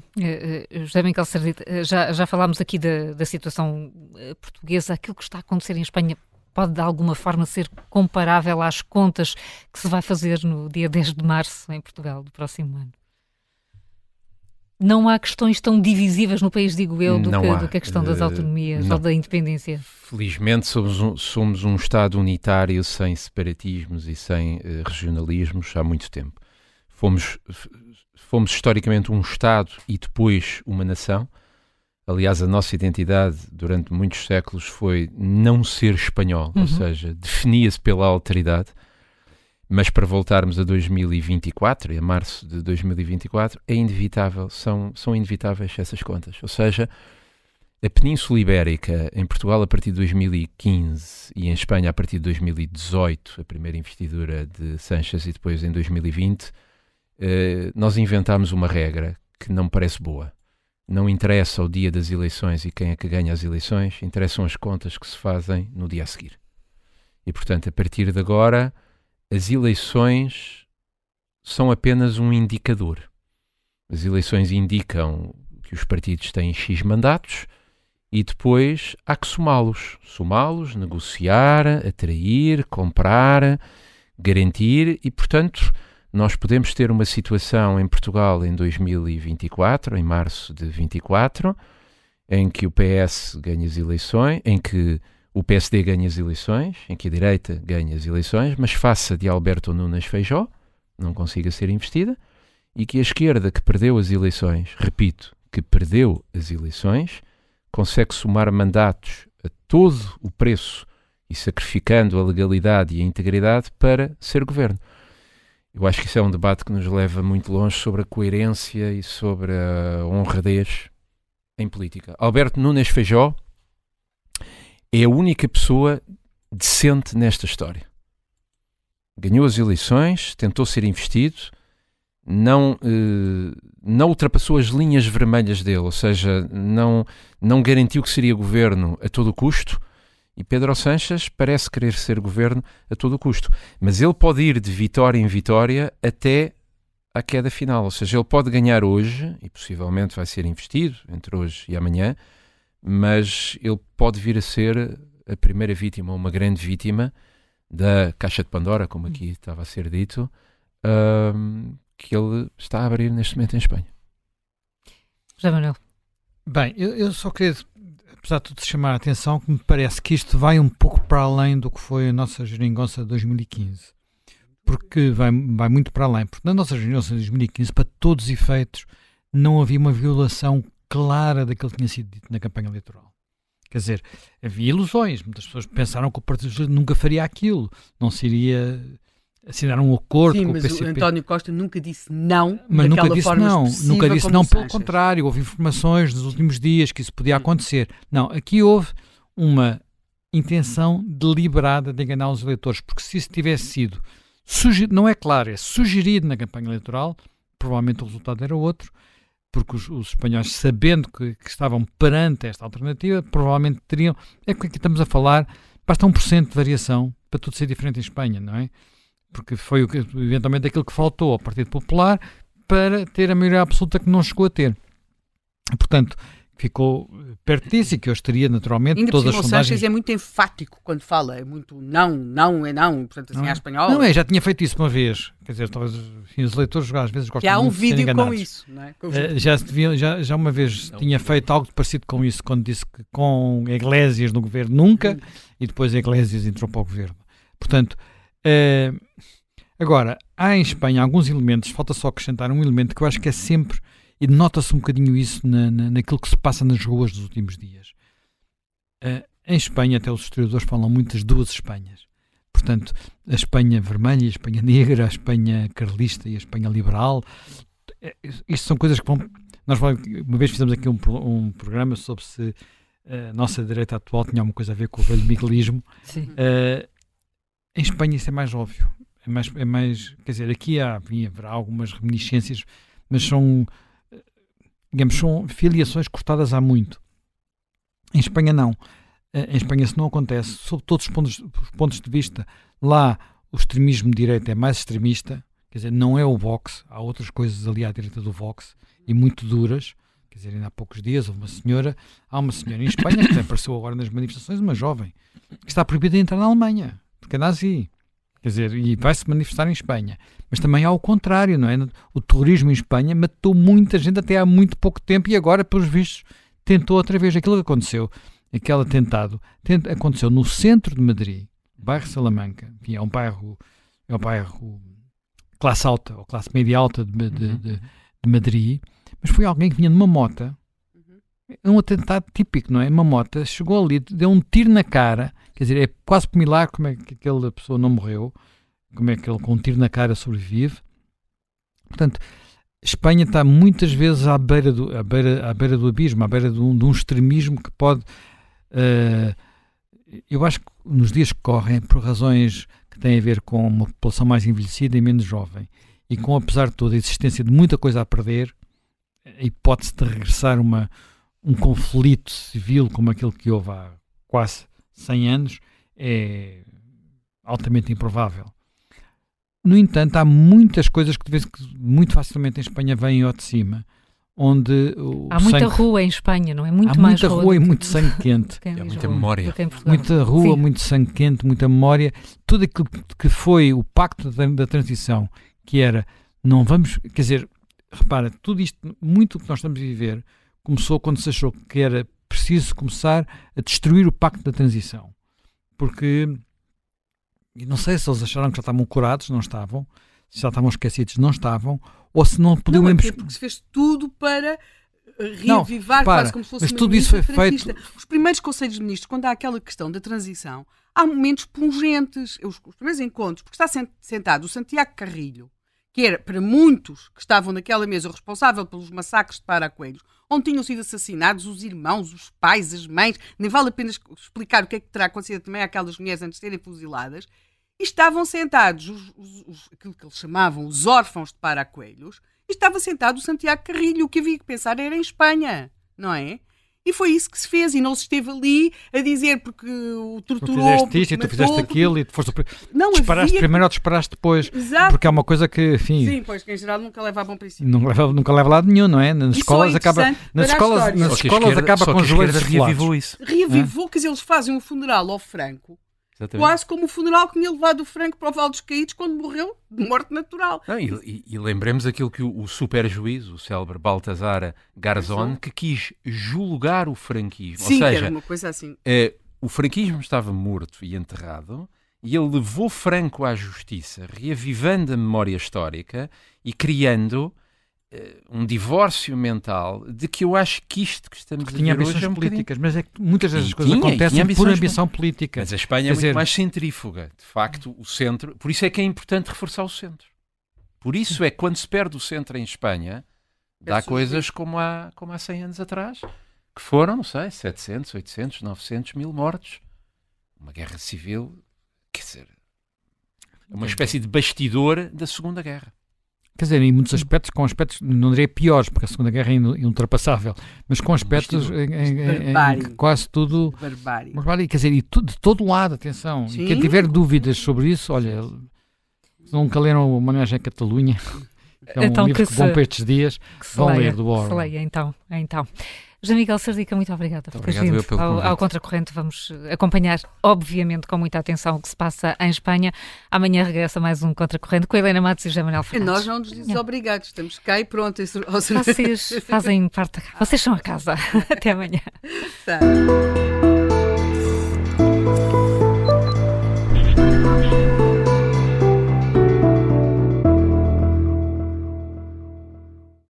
José Miguel Sardita, já, já falámos aqui da, da situação portuguesa, aquilo que está a acontecer em Espanha pode de alguma forma ser comparável às contas que se vai fazer no dia 10 de março em Portugal do próximo ano? Não há questões tão divisivas no país, digo eu, do, que, do que, a questão das eh, autonomias uh, ou da independência. Felizmente somos um, somos um Estado unitário sem separatismos e sem uh, regionalismos há muito tempo. Fomos, fomos historicamente um Estado e depois uma nação Aliás, a nossa identidade durante muitos séculos foi não ser espanhol, uhum. ou seja, definia-se pela alteridade. Mas para voltarmos a 2024 e a março de 2024, é inevitável, são, são inevitáveis essas contas. Ou seja, a Península Ibérica, em Portugal a partir de 2015 e em Espanha a partir de 2018, a primeira investidura de Sanches e depois em 2020, eh, nós inventámos uma regra que não me parece boa não interessa o dia das eleições e quem é que ganha as eleições, interessam as contas que se fazem no dia a seguir. E, portanto, a partir de agora, as eleições são apenas um indicador. As eleições indicam que os partidos têm X mandatos e depois há que somá-los. Somá-los, negociar, atrair, comprar, garantir e, portanto, nós podemos ter uma situação em Portugal em 2024, em março de 24, em que o PS ganha as eleições, em que o PSD ganha as eleições, em que a direita ganha as eleições, mas faça de Alberto Nunes Feijó, não consiga ser investida, e que a esquerda que perdeu as eleições, repito, que perdeu as eleições, consegue somar mandatos a todo o preço e sacrificando a legalidade e a integridade para ser governo. Eu acho que isso é um debate que nos leva muito longe sobre a coerência e sobre a honradez em política. Alberto Nunes Feijó é a única pessoa decente nesta história. Ganhou as eleições, tentou ser investido, não, eh, não ultrapassou as linhas vermelhas dele, ou seja, não, não garantiu que seria governo a todo custo e Pedro Sanches parece querer ser governo a todo custo. Mas ele pode ir de vitória em vitória até à queda final. Ou seja, ele pode ganhar hoje, e possivelmente vai ser investido entre hoje e amanhã, mas ele pode vir a ser a primeira vítima, uma grande vítima da caixa de Pandora, como aqui estava a ser dito, um, que ele está a abrir neste momento em Espanha. José Manuel. Bem, eu, eu só queria apesar de tudo chamar a atenção, que me parece que isto vai um pouco para além do que foi a nossa geringonça de 2015. Porque vai, vai muito para além. Porque na nossa geringonça de 2015, para todos os efeitos, não havia uma violação clara daquilo que tinha sido dito na campanha eleitoral. Quer dizer, havia ilusões. Muitas pessoas pensaram que o Partido Socialista nunca faria aquilo. Não seria assinaram um acordo Sim, com o PCP. mas António Costa nunca disse não mas nunca disse não, nunca disse não, pelo contrário, houve informações nos últimos dias que isso podia hum. acontecer. Não, aqui houve uma intenção deliberada de enganar os eleitores, porque se isso tivesse sido sugerido, não é claro, é sugerido na campanha eleitoral, provavelmente o resultado era outro, porque os, os espanhóis, sabendo que, que, estavam perante esta alternativa, provavelmente teriam. É que aqui estamos a falar, basta 1% de variação para tudo ser diferente em Espanha, não é? Porque foi o que, eventualmente aquilo que faltou ao Partido Popular para ter a maioria absoluta que não chegou a ter. Portanto, ficou perto disso e que eu estaria naturalmente Ainda todas as sondagens... Sánchez é muito enfático quando fala, é muito não, não é não, portanto assim não, é espanhol. Não é, já tinha feito isso uma vez, quer dizer, talvez enfim, os leitores às vezes gostam já há um vídeo com isso, não é? Com uh, já, já, já uma vez não, tinha feito algo parecido com isso quando disse que com Iglesias no governo nunca hum. e depois Iglesias entrou para o governo. Portanto, uh, agora, há em Espanha alguns elementos, falta só acrescentar um elemento que eu acho que é sempre e nota-se um bocadinho isso na, na, naquilo que se passa nas ruas dos últimos dias. Uh, em Espanha, até os historiadores falam muito das duas Espanhas. Portanto, a Espanha vermelha e a Espanha negra, a Espanha carlista e a Espanha liberal. Uh, isto são coisas que vão. Nós uma vez fizemos aqui um, um programa sobre se a nossa direita atual tinha alguma coisa a ver com o velho miguelismo. Uh, em Espanha isso é mais óbvio. É mais, é mais, quer dizer, aqui há, haverá algumas reminiscências, mas são digamos, são filiações cortadas há muito. Em Espanha não. Eh, em Espanha isso não acontece, sob todos os pontos, os pontos de vista. Lá o extremismo de direita é mais extremista, quer dizer, não é o Vox, há outras coisas ali à direita do Vox e muito duras. Quer dizer, ainda há poucos dias houve uma senhora, há uma senhora em Espanha que apareceu agora nas manifestações, uma jovem, que está proibida de entrar na Alemanha, é nazi. Quer dizer, e vai se manifestar em Espanha. Mas também há o contrário, não é? O terrorismo em Espanha matou muita gente até há muito pouco tempo e agora, pelos vistos, tentou outra vez. Aquilo que aconteceu, aquele atentado, aconteceu no centro de Madrid, bairro Salamanca, enfim, é um bairro, é um bairro classe alta, ou classe média alta de, de, de, de Madrid, mas foi alguém que vinha numa mota, é um atentado típico, não é? Uma mota chegou ali, deu um tiro na cara, quer dizer, é quase por milagre como é que aquela pessoa não morreu, como é que ele com um tiro na cara sobrevive. Portanto, Espanha está muitas vezes à beira do, à beira, à beira do abismo, à beira de um, de um extremismo que pode. Uh, eu acho que nos dias que correm, por razões que têm a ver com uma população mais envelhecida e menos jovem, e com, apesar de toda a existência de muita coisa a perder, a hipótese de regressar uma, um conflito civil como aquele que houve há quase 100 anos é altamente improvável. No entanto, há muitas coisas que, que muito facilmente em Espanha vêm ao de cima, onde há muita sangue... rua em Espanha, não é? Muito há mais muita rua, e muito sangue quente. há muita memória. Muita rua, Sim. muito sangue quente, muita memória. Tudo aquilo que foi o pacto da, da transição, que era não vamos, quer dizer, repara, tudo isto, muito o que nós estamos a viver, começou quando se achou que era preciso começar a destruir o pacto da transição. Porque não sei se eles acharam que já estavam curados, não estavam, se já estavam esquecidos, não estavam, ou se não podiam... Não, é porque se fez tudo para reavivar, não, quase como se fosse mas tudo isso foi feito... Os primeiros conselhos de ministros, quando há aquela questão da transição, há momentos pungentes, os, os primeiros encontros, porque está sentado o Santiago Carrilho, que era, para muitos que estavam naquela mesa, o responsável pelos massacres de Paracoelhos, onde tinham sido assassinados os irmãos, os pais, as mães, nem vale a pena explicar o que é que terá acontecido também àquelas mulheres antes de serem fuziladas, e estavam sentados os, os, os, aquilo que eles chamavam os órfãos de Paracoelhos, e estava sentado o Santiago Carrilho. O que havia que pensar era em Espanha, não é? E foi isso que se fez, e não se esteve ali a dizer porque o torturou. Tu fizeste isto e tu fizeste aquilo e tu foste. Não, disparaste havia... primeiro ou disparaste depois. Exato. Porque é uma coisa que, enfim. Sim, pois que em geral nunca leva a bom princípio. Nunca leva, nunca leva a lado nenhum, não é? Nas isso escolas é acaba. Nas escolas, nas escolas esquerda, acaba com os joelhos reavivou isso. Reavivou, é? quer dizer, eles fazem um funeral ao Franco Exatamente. Quase como o funeral que tinha levado o Franco para o Val dos Caídos quando morreu de morte natural. Não, e, e, e, lembremos aquilo que o, o super juiz, o célebre Baltazar Garzón, que quis julgar o franquismo. Sim, Ou seja, era uma coisa assim. Eh, o franquismo estava morto e enterrado e ele levou Franco à justiça, reavivando a memória histórica e criando um divórcio mental de que eu acho que isto que estamos Porque a ver hoje é um políticas, mas é que muitas das coisas tinha, acontecem tinha por ambição política. Mas a Espanha é muito mais centrífuga. De facto, o centro... Por isso é que é importante reforçar o centro. Por isso é que quando se perde o centro em Espanha, dá coisas como há, como há 100 anos atrás, que foram, não sei, 700, 800, 900 mil mortos. Uma guerra civil, quer dizer, uma espécie de bastidor da Segunda Guerra. Quer dizer, em muitos aspectos, com aspectos, não direi piores, porque a Segunda Guerra é inultrapassável, mas com aspectos em, em, em, em quase tudo. Barbárie. Barbárie. Quer dizer, e tu, de todo lado, atenção. Sim. E quem tiver dúvidas sobre isso, olha, se nunca leram o Homenagem à Catalunha, é um então, livro que, que bom para estes dias, vão leia, ler do Orwell. Se leia, então, então. José Miguel Sardica, muito obrigada por ter vindo ao, ao Contracorrente. Vamos acompanhar, obviamente, com muita atenção o que se passa em Espanha. Amanhã regressa mais um Contracorrente com a Helena Matos e José Manuel Fernandes. E nós não nos dizemos obrigados, estamos cá e pronto. Vocês fazem parte, vocês são a casa. Até amanhã. Tá.